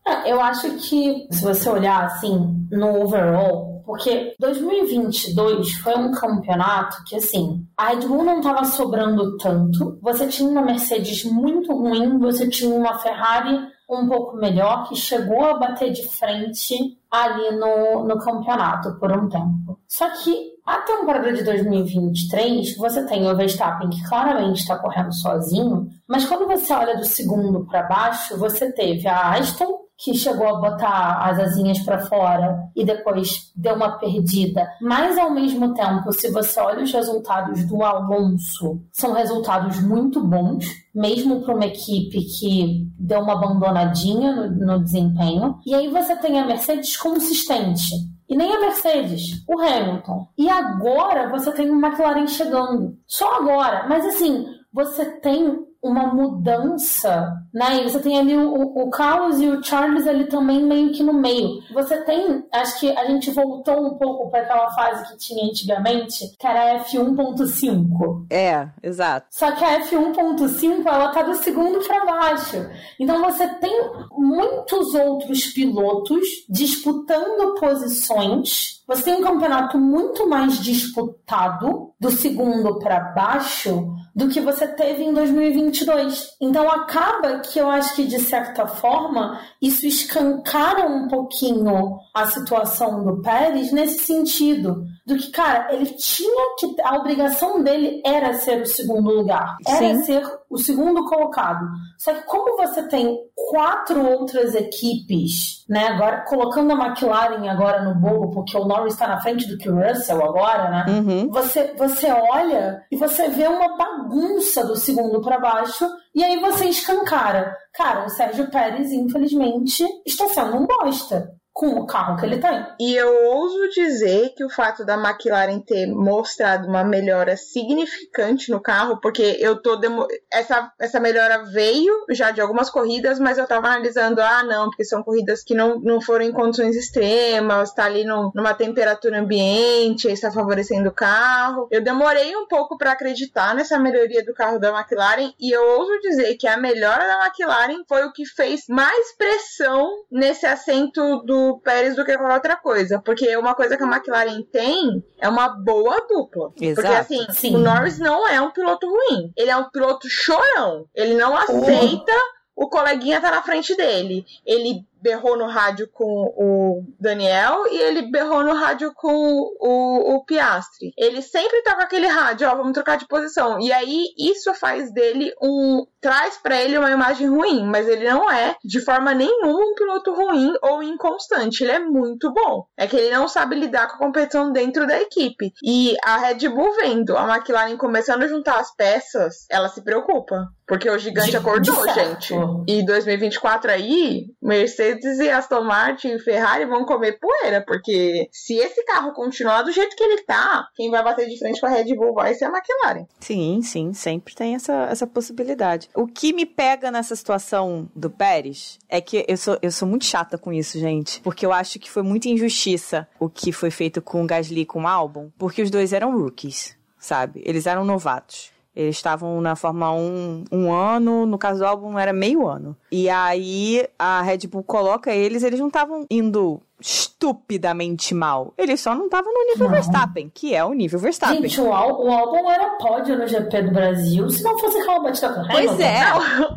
É, eu acho que, se você olhar assim, no overall, porque 2022 foi um campeonato que, assim, a Red Bull não estava sobrando tanto. Você tinha uma Mercedes muito ruim, você tinha uma Ferrari um pouco melhor, que chegou a bater de frente ali no, no campeonato por um tempo. Só que a temporada de 2023, você tem o Verstappen que claramente está correndo sozinho, mas quando você olha do segundo para baixo, você teve a Aston, que chegou a botar as asinhas para fora e depois deu uma perdida. Mas ao mesmo tempo, se você olha os resultados do Alonso, são resultados muito bons, mesmo para uma equipe que deu uma abandonadinha no, no desempenho. E aí você tem a Mercedes consistente. E nem a Mercedes, o Hamilton. E agora você tem o McLaren chegando. Só agora. Mas assim, você tem uma mudança, né? E você tem ali o, o Carlos e o Charles ali também meio que no meio. Você tem, acho que a gente voltou um pouco para aquela fase que tinha antigamente, que era F1.5. É, exato. Só que a F1.5 ela tá do segundo para baixo. Então você tem muitos outros pilotos disputando posições. Você tem um campeonato muito mais disputado do segundo para baixo do que você teve em 2022. Então acaba que eu acho que de certa forma isso escancara um pouquinho a situação do Pérez nesse sentido do que, cara, ele tinha que a obrigação dele era ser o segundo lugar, era Sim. ser o segundo colocado. Só que como você tem quatro outras equipes, né, agora colocando a McLaren agora no bolo, porque o Norris está na frente do que o Russell agora, né? Uhum. Você você olha e você vê uma bagunça do segundo para baixo e aí você escancara. Cara, o Sérgio Pérez, infelizmente, está sendo um bosta com o carro que ele tem. E eu ouso dizer que o fato da McLaren ter mostrado uma melhora significante no carro, porque eu tô demo... essa essa melhora veio já de algumas corridas, mas eu tava analisando, ah, não, porque são corridas que não, não foram em condições extremas, tá ali no, numa temperatura ambiente, está favorecendo o carro. Eu demorei um pouco para acreditar nessa melhoria do carro da McLaren e eu ouso dizer que a melhora da McLaren foi o que fez mais pressão nesse assento do Pérez do que qualquer outra coisa. Porque uma coisa que a McLaren tem é uma boa dupla. Exato. Porque assim, Sim. o Norris não é um piloto ruim. Ele é um piloto chorão. Ele não aceita. O coleguinha tá na frente dele. Ele berrou no rádio com o Daniel e ele berrou no rádio com o, o Piastri. Ele sempre tá com aquele rádio, ó, vamos trocar de posição. E aí isso faz dele um. traz para ele uma imagem ruim, mas ele não é de forma nenhuma um piloto ruim ou inconstante. Ele é muito bom. É que ele não sabe lidar com a competição dentro da equipe. E a Red Bull vendo a McLaren começando a juntar as peças, ela se preocupa. Porque o gigante de, acordou, de gente. E 2024 aí, Mercedes Mercedes e Aston Martin e Ferrari vão comer poeira, porque se esse carro continuar do jeito que ele tá, quem vai bater de frente com a Red Bull vai ser a McLaren. Sim, sim, sempre tem essa, essa possibilidade. O que me pega nessa situação do Pérez é que eu sou, eu sou muito chata com isso, gente, porque eu acho que foi muita injustiça o que foi feito com o Gasly e com o Albon, porque os dois eram rookies, sabe? Eles eram novatos. Eles estavam na Fórmula 1 um ano, no caso do álbum era meio ano. E aí a Red Bull coloca eles, eles não estavam indo estupidamente mal. Eles só não estavam no nível Não. Verstappen, que é o nível Verstappen. Gente, o, ál- o álbum era pódio no GP do Brasil, se não fosse aquela batida com o Pois é.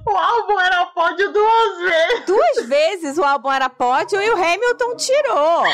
O álbum era pódio duas vezes. Duas vezes o álbum era pódio e o Hamilton tirou.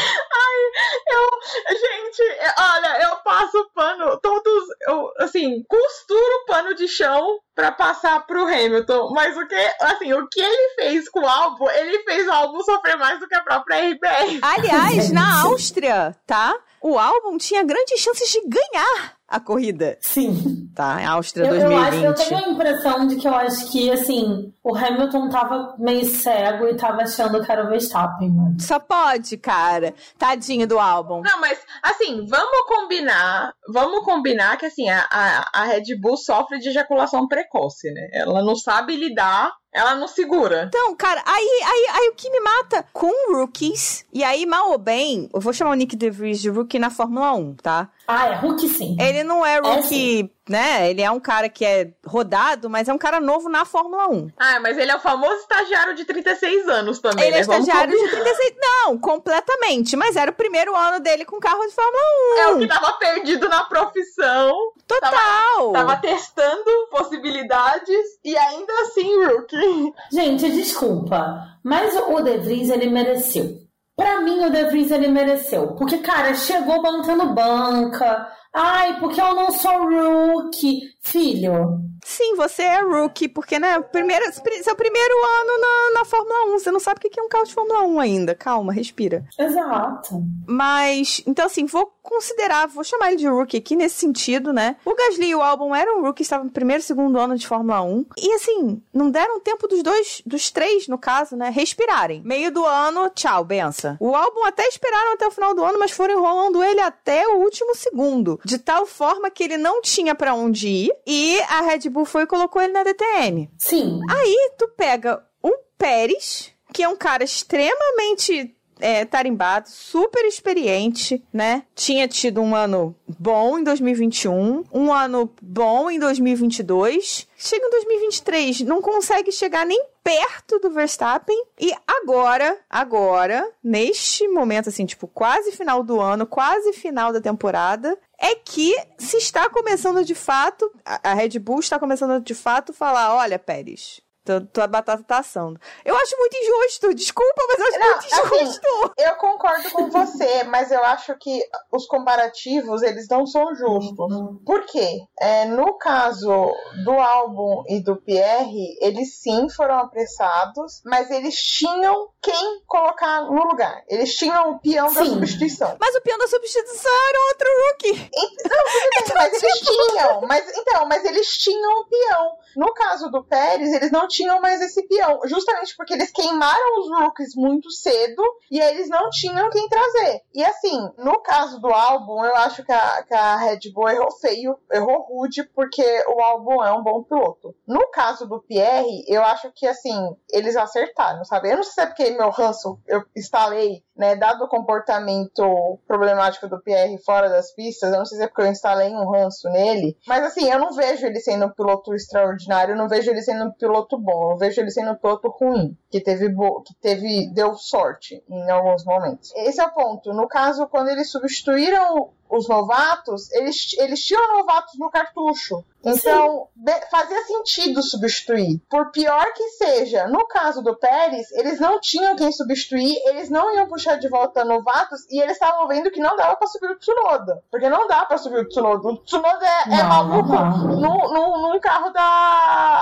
Eu, gente, é- olha, eu passo pano, todos, eu, assim, costuro o pano de chão pra passar pro Hamilton. Mas o que, assim, o que ele fez com o álbum, ele fez o álbum sofrer mais do que a própria RBR. Aliás, na Áustria, tá? O álbum tinha grandes chances de ganhar a corrida, Sim. tá? Áustria Eu, eu, acho, 2020. eu tenho a impressão de que eu acho que, assim, o Hamilton tava meio cego e tava achando que era o Verstappen, mano. Só pode, cara. Tadinho do álbum. Não, mas, assim, vamos combinar, vamos combinar que, assim, a, a, a Red Bull sofre de ejaculação precoce, né? Ela não sabe lidar, ela não segura. Então, cara, aí, aí, aí o que me mata com rookies, e aí, mal ou bem, eu vou chamar o Nick DeVries de rookie na Fórmula 1, tá? Ah, é Hulk sim. Ele não é É, rookie, né? Ele é um cara que é rodado, mas é um cara novo na Fórmula 1. Ah, mas ele é o famoso estagiário de 36 anos também, Ele é né? Vamos estagiário de combinar. 36. Não, completamente. Mas era o primeiro ano dele com carro de Fórmula É o que tava perdido na profissão, 1. Total. tava testando possibilidades e ainda assim, Rookie. Gente, desculpa, mas o De Vries, ele mereceu. Pra mim, o De Vries, ele mereceu. Porque, cara, chegou bancando banca. Ai, porque eu não sou rookie. Filho, Sim, você é rookie, porque, né, primeiro, seu primeiro ano na, na Fórmula 1. Você não sabe o que é um carro de Fórmula 1 ainda. Calma, respira. exato. Mas, então assim, vou considerar, vou chamar ele de rookie aqui nesse sentido, né? O Gasly e o Albon eram rookie, estavam no primeiro e segundo ano de Fórmula 1. E assim, não deram tempo dos dois, dos três, no caso, né? Respirarem. Meio do ano, tchau, benção. O Albon até esperaram até o final do ano, mas foram enrolando ele até o último segundo. De tal forma que ele não tinha pra onde ir. E a Red Bull foi e colocou ele na DTM. Sim. Aí tu pega um Pérez, que é um cara extremamente é, tarimbado, super experiente, né? Tinha tido um ano bom em 2021, um ano bom em 2022. Chega em 2023, não consegue chegar nem perto do Verstappen. E agora, agora, neste momento, assim, tipo, quase final do ano, quase final da temporada, é que se está começando de fato, a Red Bull está começando de fato falar: olha, Pérez. Tu- Tua batata tá assando. Eu acho muito injusto, desculpa, mas eu acho Não, muito assim, injusto. Eu concordo com você, mas eu acho que os comparativos, eles não são justos. Por quê? É, no caso do álbum e do Pierre, eles sim foram apressados, mas eles tinham quem colocar no lugar. Eles tinham o peão da Sim. substituição. Mas o peão da substituição era outro rookie. mas eles tinham, mas então, mas eles tinham o peão. No caso do Pérez, eles não tinham mais esse peão, justamente porque eles queimaram os rookies muito cedo e eles não tinham quem trazer. E assim, no caso do álbum, eu acho que a, que a Red Bull errou feio, errou rude, porque o álbum é um bom piloto. No caso do Pierre, eu acho que assim, eles acertaram, sabe? Eu não sei se é porque meu ranço eu instalei né, dado o comportamento problemático do Pierre fora das pistas, eu não sei se é porque eu instalei um ranço nele, mas assim, eu não vejo ele sendo um piloto extraordinário, eu não vejo ele sendo um piloto bom, eu vejo ele sendo um piloto ruim, que teve, que teve deu sorte em alguns momentos. Esse é o ponto. No caso, quando eles substituíram os novatos, eles, eles tinham novatos no cartucho. Então, be- fazia sentido substituir. Por pior que seja, no caso do Pérez, eles não tinham quem substituir, eles não iam puxar de volta novatos e eles estavam vendo que não dava pra subir o Tsunoda. Porque não dá pra subir o Tsunoda. O Tsunoda é, é Não, maluco num, num, num carro da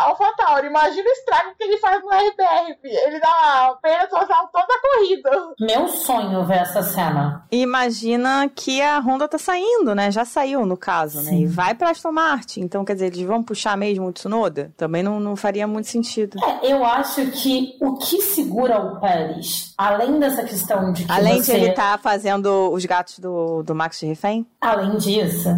AlphaTauri. Imagina o estrago que ele faz no RBR. Ele dá a perna total toda a corrida. Meu sonho ver essa cena. Imagina que a Honda tá saindo, né? Já saiu, no caso, né? Sim. E vai pra Aston Martin. Então, quer dizer, eles vão puxar mesmo o Tsunoda? Também não, não faria muito sentido. É, eu acho que o que segura o Pérez, além dessa questão de que Além você... de ele estar fazendo os gatos do, do Max de refém? Além disso,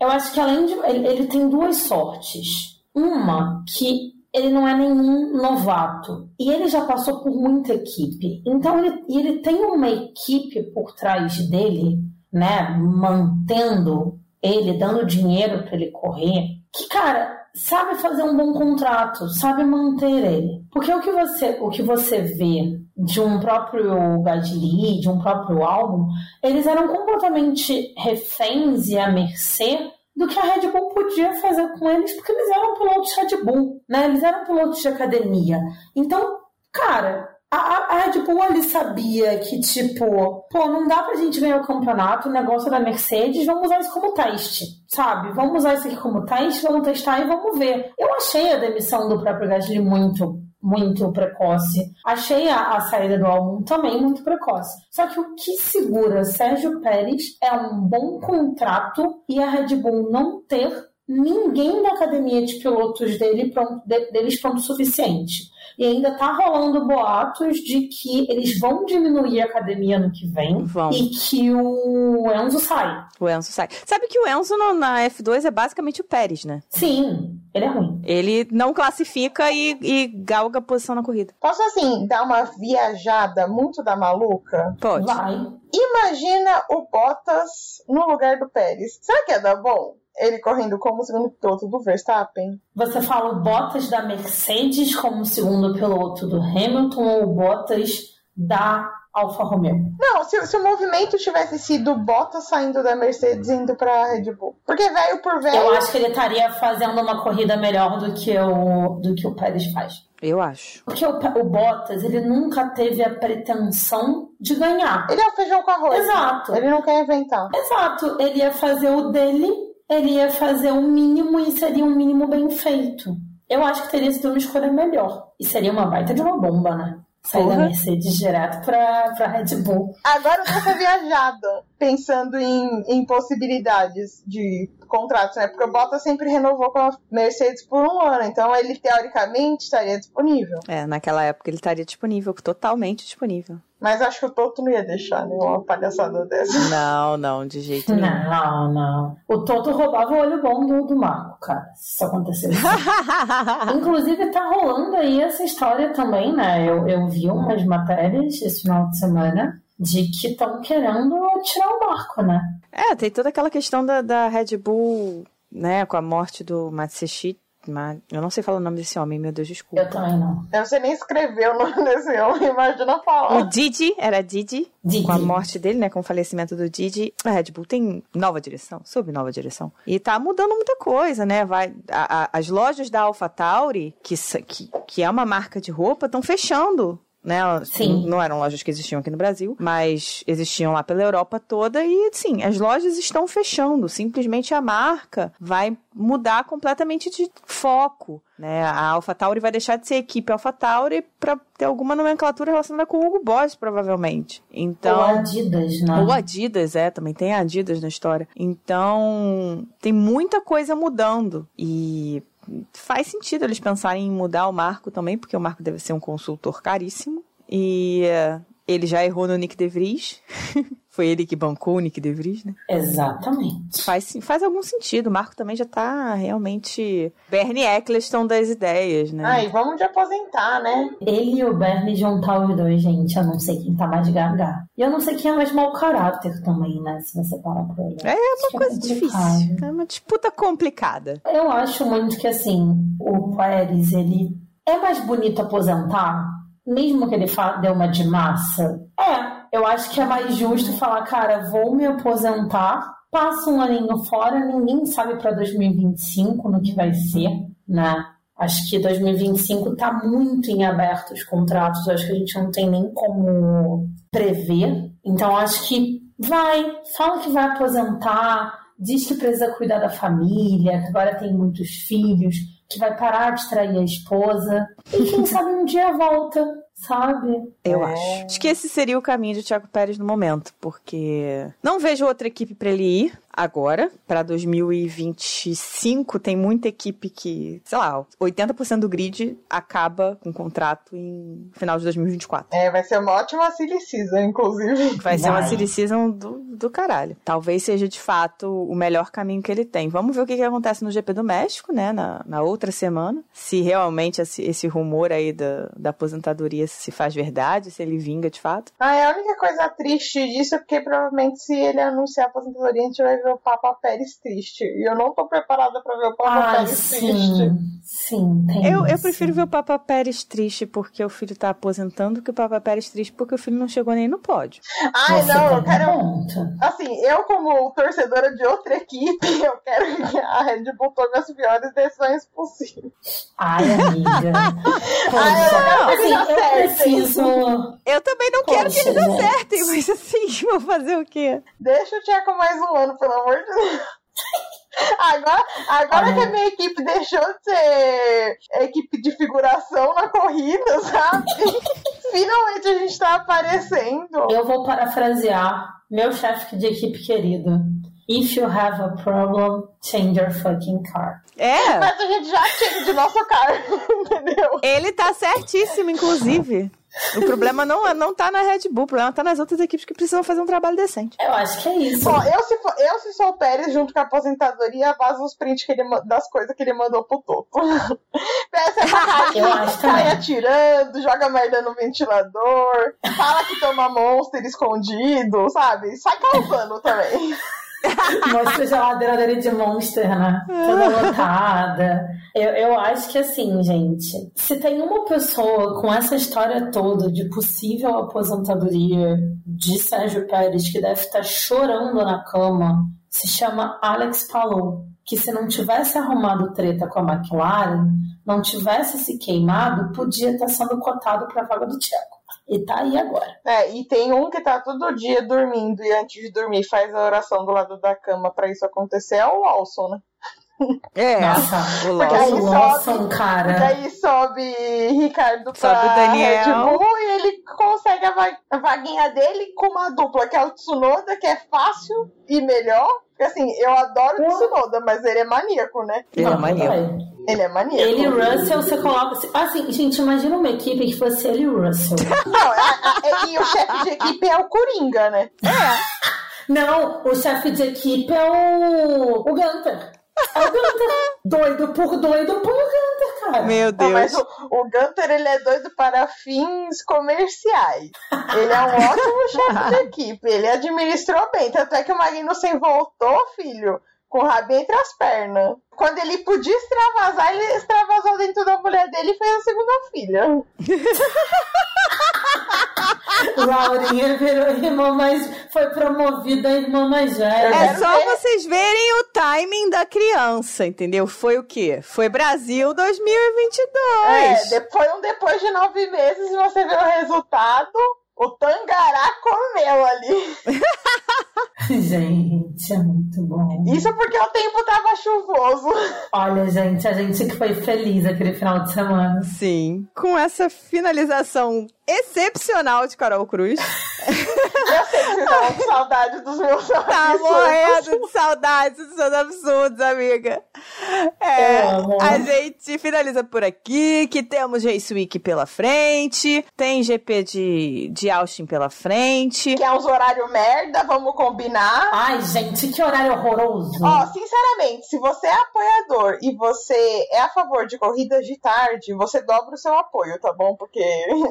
eu acho que além de. Ele, ele tem duas sortes. Uma, que ele não é nenhum novato. E ele já passou por muita equipe. Então ele, ele tem uma equipe por trás dele, né? Mantendo ele, dando dinheiro para ele correr. Que, cara, sabe fazer um bom contrato, sabe manter ele. Porque o que você, o que você vê de um próprio Gasly, de um próprio álbum, eles eram completamente reféns e à mercê do que a Red Bull podia fazer com eles, porque eles eram pilotos Red Bull, né? Eles eram pilotos de academia. Então, cara, a, Red Bull ali sabia que, tipo, pô, não dá pra gente ganhar o campeonato, o negócio da Mercedes, vamos usar isso como teste, sabe? Vamos usar isso aqui como teste, vamos testar e vamos ver. Eu achei a demissão do próprio Gasly muito muito precoce. Achei a, a, saída do álbum também muito precoce. Só que o que segura Sérgio Pérez é um bom contrato e a Red Bull não ter ninguém da academia de pilotos dele pronto, de, deles pronto o suficiente. E ainda tá rolando boatos de que eles vão diminuir a academia no que vem vão. e que o Enzo sai. O Enzo sai. Sabe que o Enzo no, na F2 é basicamente o Pérez, né? Sim, ele é ruim. Ele não classifica e, e galga a posição na corrida. Posso, assim, dar uma viajada muito da maluca? Pode. Vai. Imagina o Bottas no lugar do Pérez. Será que ia dar bom? Ele correndo como segundo piloto do Verstappen. Você fala o Bottas da Mercedes como segundo piloto do Hamilton ou o Bottas da Alfa Romeo? Não, se, se o movimento tivesse sido Bottas saindo da Mercedes e indo pra Red Bull. Porque velho por velho. Eu acho que ele estaria fazendo uma corrida melhor do que o, do que o Pérez faz. Eu acho. Porque o, o Bottas, ele nunca teve a pretensão de ganhar. Ele é o feijão com arroz. Exato. Ele não quer inventar. Exato. Ele ia fazer o dele ele ia fazer o um mínimo e seria um mínimo bem feito. Eu acho que teria sido uma escolha melhor. E seria uma baita de uma bomba, né? Sair Porra. da Mercedes direto pra, pra Red Bull. Agora eu tô viajada, pensando em, em possibilidades de contratos, né? Porque o Bottas sempre renovou com a Mercedes por um ano, então ele teoricamente estaria disponível. É, naquela época ele estaria disponível, totalmente disponível. Mas acho que o Toto não ia deixar, né? Uma palhaçada dessa. Não, não, de jeito nenhum. Não, não. O Toto roubava o olho bom do, do Marco, cara. Se isso acontecesse. Inclusive, tá rolando aí essa história também, né? Eu, eu vi umas matérias esse final de semana de que estão querendo tirar o Marco, né? É, tem toda aquela questão da, da Red Bull, né? Com a morte do Matsushita eu não sei falar o nome desse homem, meu Deus, desculpa. Eu também não. Eu não sei nem escrever o nome desse homem, imagina falar. O Didi, era Didi, Didi. Com a morte dele, né? Com o falecimento do Didi, a Red Bull tem nova direção, sob nova direção. E tá mudando muita coisa, né? Vai, a, a, as lojas da AlphaTauri, que, que, que é uma marca de roupa, estão fechando né? Sim. Não eram lojas que existiam aqui no Brasil, mas existiam lá pela Europa toda e, sim, as lojas estão fechando. Simplesmente a marca vai mudar completamente de foco. Né? A AlphaTauri vai deixar de ser equipe AlphaTauri para ter alguma nomenclatura relacionada com o Hugo Boss, provavelmente. Então, ou Adidas, né? Ou Adidas, é, também tem Adidas na história. Então, tem muita coisa mudando. E faz sentido eles pensarem em mudar o Marco também, porque o Marco deve ser um consultor caríssimo. E uh, ele já errou no Nick DeVries. Foi ele que bancou o Nick DeVries, né? Exatamente. Faz, faz algum sentido. O Marco também já tá realmente Bernie Eccleston das ideias, né? Ai, vamos de aposentar, né? Ele e o Bernie juntar os dois, gente. Eu não sei quem tá mais gaga. E eu não sei quem é mais mau caráter também, né? Se você parar pra olhar. É uma Acho coisa é difícil. É uma disputa complicada. Eu acho muito que, assim, o Pérez, ele é mais bonito aposentar mesmo que ele dê uma de massa, é, eu acho que é mais justo falar, cara, vou me aposentar, passa um aninho fora, ninguém sabe para 2025 no que vai ser, né? Acho que 2025 está muito em aberto os contratos, acho que a gente não tem nem como prever. Então acho que vai, fala que vai aposentar, diz que precisa cuidar da família, que agora tem muitos filhos, que vai parar de trair a esposa. E quem sabe um dia volta, sabe? Eu é. acho. Acho que esse seria o caminho de Thiago Pérez no momento, porque não vejo outra equipe para ele ir agora. Para 2025 tem muita equipe que, sei lá, 80% do grid acaba com contrato em final de 2024. É, vai ser uma ótima silly season, inclusive. Vai ser uma silly season do, do caralho. Talvez seja de fato o melhor caminho que ele tem. Vamos ver o que, que acontece no GP do México, né, na, na outra semana. Se realmente esse, esse rumor aí da, da aposentadoria se faz verdade, se ele vinga de fato. Ah, é a única coisa triste disso é porque provavelmente se ele anunciar a aposentadoria, a gente vai ver o Papa Pérez triste. E eu não tô preparada pra ver o Papa Ah, Pérez sim. triste. Sim, tem Eu, eu prefiro ver o Papa Pérez triste porque o filho tá aposentando que o Papa Pérez triste porque o filho não chegou nem no pódio. Ai, Você não, tem eu quero. ponto. Assim, eu, como torcedora de outra equipe, eu quero que a Red Bull tome as piores decisões possíveis. Ai, amiga. Ai, eu Poxa, quero que assim, eu acerte. Eu preciso. também não quero que Poxa, eles acertem, mas assim, vou fazer o quê? Deixa o Tcheco mais um ano, pelo amor de Deus. Agora, agora que a minha equipe deixou de ser equipe de figuração na corrida, sabe? Finalmente a gente tá aparecendo. Eu vou parafrasear meu chefe de equipe querido. If you have a problem, change your fucking car. É, Mas a gente já tinha de nosso carro, entendeu? ele tá certíssimo, inclusive. O problema não, não tá na Red Bull, o problema tá nas outras equipes que precisam fazer um trabalho decente. Eu acho que é isso. Ó, eu se, for, eu se sou o Pérez junto com a aposentadoria, vazo os prints que ele, das coisas que ele mandou pro Toto. Peça essa Eu raiva, acho sai também. atirando, joga merda no ventilador, fala que toma monster escondido, sabe? Sai causando também. Mostra a geladeira dele de monster, né? Toda lotada. Eu, eu acho que assim, gente, se tem uma pessoa com essa história toda de possível aposentadoria de Sérgio Pérez que deve estar chorando na cama, se chama Alex Palou. Que se não tivesse arrumado treta com a McLaren, não tivesse se queimado, podia estar sendo cotado para a vaga do Tcheco. E tá aí agora. É, e tem um que tá todo dia dormindo e antes de dormir faz a oração do lado da cama pra isso acontecer, é o Lawson, né? É, Nossa, o Porque aí sobe- Lawson, cara. Daí sobe Ricardo pra Sobe Daniel. Red Bull e ele consegue a, va- a vaguinha dele com uma dupla, que é o Tsunoda, que é fácil e melhor. Porque assim, eu adoro o Tsunoda, mas ele é maníaco, né? Ele é maníaco. Ele é maníaco. Ele e Russell, você coloca. Assim, gente, imagina uma equipe que fosse ele e Russell. Não, a- a- e o chefe de equipe é o Coringa, né? Não, o chefe de equipe é o. O Gunter. É o Gunter. doido por doido, o Gunter, Meu Não, mas Deus. o, o Gunter, ele é doido para fins comerciais. Ele é um ótimo chefe de equipe. Ele administrou bem. Tanto é que o Magnussen voltou, filho, com o rabinho entre as pernas. Quando ele podia extravasar, ele extravasou dentro da mulher dele e fez a segunda filha. Laurinha virou irmã mais. Foi promovida a irmã mais velha. É só vocês verem o timing da criança, entendeu? Foi o quê? Foi Brasil 2022. É, foi um depois de nove meses e você vê o resultado. O Tangará comeu ali. Gente, é muito bom. Isso porque o tempo tava chuvoso. Olha, gente, a gente que foi feliz aquele final de semana. Sim. Com essa finalização excepcional de Carol Cruz. Eu sei que vocês estavam com saudade dos meus Tá absurdos. morrendo de saudade dos seus absurdos, amiga. É, a gente finaliza por aqui, que temos Race Week pela frente, tem GP de, de Austin pela frente. Que é uns horários merda, vamos combinar. Ai, gente, que horário horroroso. Ó, sinceramente, se você é apoiador e você é a favor de corridas de tarde, você dobra o seu apoio, tá bom? Porque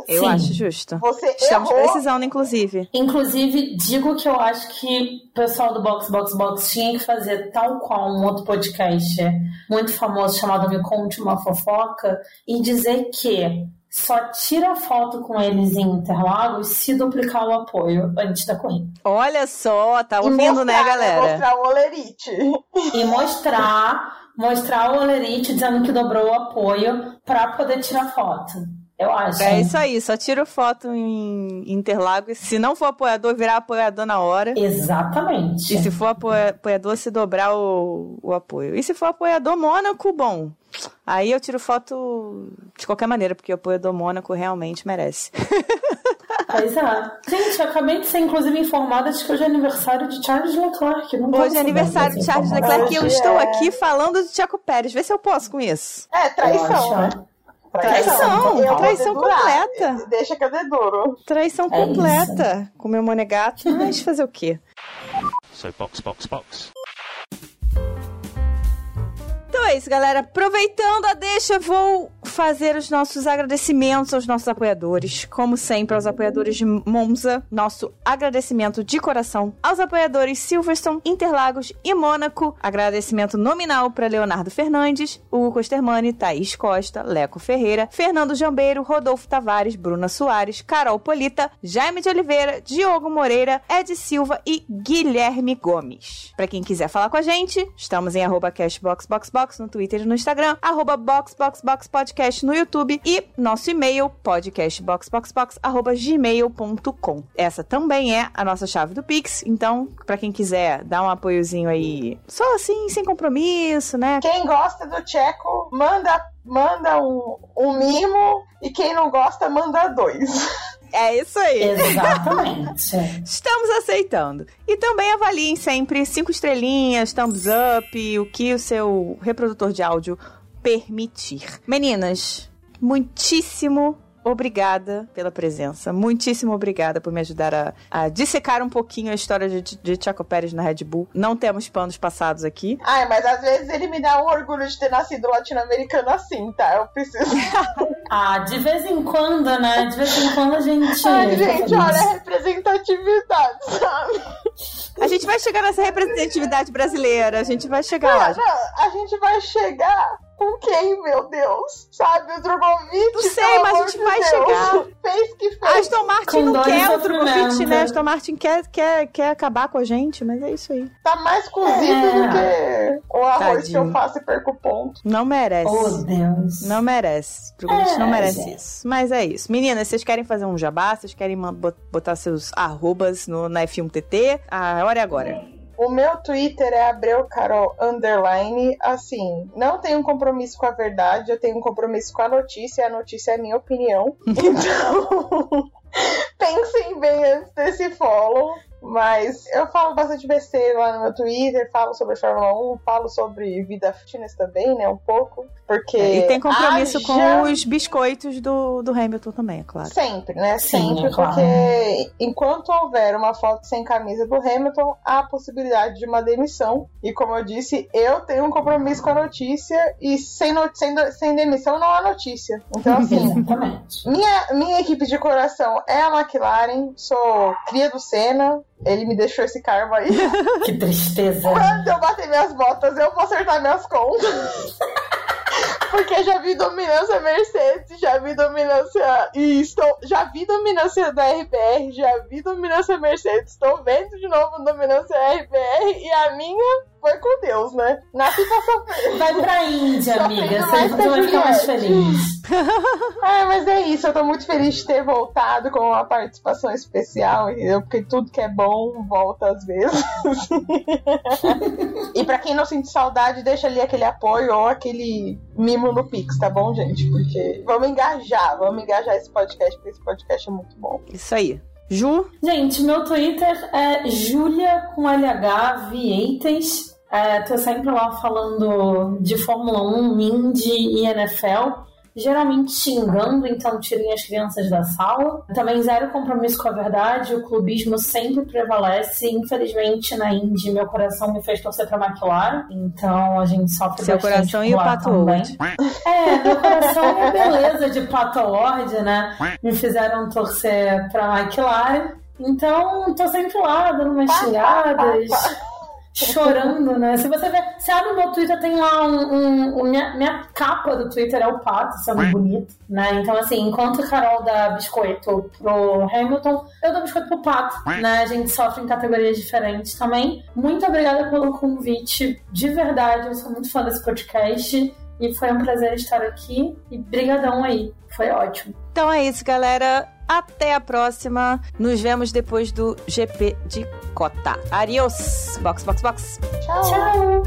Eu Sim. acho justo. você Estamos errou. precisando, inclusive. Inclusive, digo que eu acho que o pessoal do Box Box Box tinha que fazer tal qual um outro podcast muito famoso chamado Me Conte Uma Fofoca e dizer que só tira foto com eles em Interlagos se duplicar o apoio antes da corrida. Olha só, tá E ouvindo, né, mostrar, galera? Mostrar o Olerite. E mostrar, mostrar o Olerite dizendo que dobrou o apoio para poder tirar foto. Eu acho. É isso aí, só tiro foto em Interlagos. Se não for apoiador, virar apoiador na hora. Exatamente. E se for apoia- apoiador, se dobrar o, o apoio. E se for apoiador Mônaco, bom. Aí eu tiro foto de qualquer maneira, porque o apoiador Mônaco realmente merece. Pois é. Gente, eu acabei de ser inclusive informada de que hoje é aniversário de Charles Leclerc. Não Hoje é aniversário de Charles. Leclerc e eu Hoje estou é. aqui falando de Tiago Pérez. Vê se eu posso com isso. É, traição, Eu né? Traição, traição dedurar. completa. Deixa que eu deduro. Traição É completa com meu monegato. Mas fazer o quê? So box, box, box. Então é isso, galera. Aproveitando a deixa, vou fazer os nossos agradecimentos aos nossos apoiadores. Como sempre, aos apoiadores de Monza, nosso agradecimento de coração. Aos apoiadores Silverstone, Interlagos e Mônaco, agradecimento nominal para Leonardo Fernandes, Hugo Costermani, Thaís Costa, Leco Ferreira, Fernando Jambeiro, Rodolfo Tavares, Bruna Soares, Carol Polita, Jaime de Oliveira, Diogo Moreira, Ed Silva e Guilherme Gomes. Para quem quiser falar com a gente, estamos em arroba cashboxboxbox no Twitter e no Instagram, arroba boxboxboxpodcast no YouTube e nosso e-mail podcastboxboxbox@gmail.com. Essa também é a nossa chave do Pix, então para quem quiser dar um apoiozinho aí, só assim, sem compromisso, né? Quem gosta do Tcheco, manda, manda um, um mimo e quem não gosta, manda dois. É isso aí. Exatamente. Estamos aceitando. E também avaliem sempre cinco estrelinhas, thumbs up, o que o seu reprodutor de áudio permitir. Meninas, muitíssimo obrigada pela presença. Muitíssimo obrigada por me ajudar a, a dissecar um pouquinho a história de, de Chaco Pérez na Red Bull. Não temos panos passados aqui. Ai, mas às vezes ele me dá um orgulho de ter nascido latino-americano assim, tá? Eu preciso. ah, de vez em quando, né? De vez em quando a gente. Ai, gente, olha a representatividade, sabe? A gente vai chegar nessa representatividade brasileira. A gente vai chegar lá. Não, a gente vai chegar com quem, meu Deus? Sabe, o Drogovic? Não sei, mas a gente vai Deus, chegar. Fez que fez. Aston Martin Com não quer o. Drogovic, né? Aston Martin quer, quer, quer acabar com a gente, mas é isso aí. Tá mais cozido É. do que o arroz que eu Tadinho. faço e perco ponto. Não merece. Oh, Deus. Não merece. Drogovic É, não merece gente. isso. Mas é isso. Meninas, vocês querem fazer um jabá? Vocês querem botar seus arrobas no, na F1 TT? A hora é agora. O meu Twitter é Abreu Carol Underline. Assim, não tenho um compromisso com a verdade, eu tenho um compromisso com a notícia, e a notícia é a minha opinião. Então, pensem bem antes desse follow. Mas eu falo bastante besteira lá no meu Twitter, falo sobre a Fórmula 1, falo sobre vida fitness também, né? Um pouco. Porque. É, e tem compromisso haja- com os biscoitos do, do Hamilton também, é claro. Sempre, né? Sim, Sempre, é claro. porque enquanto houver uma foto sem camisa do Hamilton, há a possibilidade de uma demissão. E como eu disse, eu tenho um compromisso com a notícia e sem, no- sem, do- sem demissão não há notícia. Então, assim, Exatamente. minha, minha equipe de coração é a McLaren, sou cria do Senna, ele me deixou esse karma aí. Que tristeza. Quando eu bater minhas botas, eu vou acertar minhas contas. Porque já vi dominância Mercedes, já vi dominância. E estou. Já vi dominância da RBR, já vi dominância Mercedes. Estou vendo de novo dominância RBR e a minha foi com Deus, né? Nasci pra sofrer. Vai pra Índia, Tá amiga. Você vai ficar mais feliz. Ah, mas é isso, eu tô muito feliz de ter voltado com uma participação especial, entendeu? Porque tudo que é bom volta às vezes. e pra quem não sente saudade, deixa ali aquele apoio ou aquele mimo no Pix, tá bom, gente? Porque vamos engajar, vamos engajar esse podcast, porque esse podcast é muito bom. Isso aí. Ju, Gente, meu Twitter é Julia com LH Vieites. É, tô sempre lá falando de Fórmula 1, Indy e NFL. Geralmente xingando, então tirem as crianças da sala. Também zero compromisso com a verdade, o clubismo sempre prevalece. Infelizmente, na Indy, meu coração me fez torcer pra McLaren, então a gente sofre seu bastante coração e o Pato também. É, meu coração e a beleza de Pato Award, né? Me fizeram torcer pra McLaren. Então, tô sempre lá, dando umas xingadas, chorando, né? Se você ver, se abre o meu Twitter, tem lá um. um- um- minha, minha capa do Twitter é o pato, isso é muito bonito, né? Então, assim, enquanto a Carol dá biscoito pro Hamilton, eu dou biscoito pro pato, né? A gente sofre em categorias diferentes também. Muito obrigada pelo convite, de verdade, eu sou muito fã desse podcast. E foi um prazer estar aqui. E brigadão aí. Foi ótimo. Então é isso, galera. Até a próxima. Nos vemos depois do GP de Cota. Adiós. Box, box, box. Tchau! Tchau!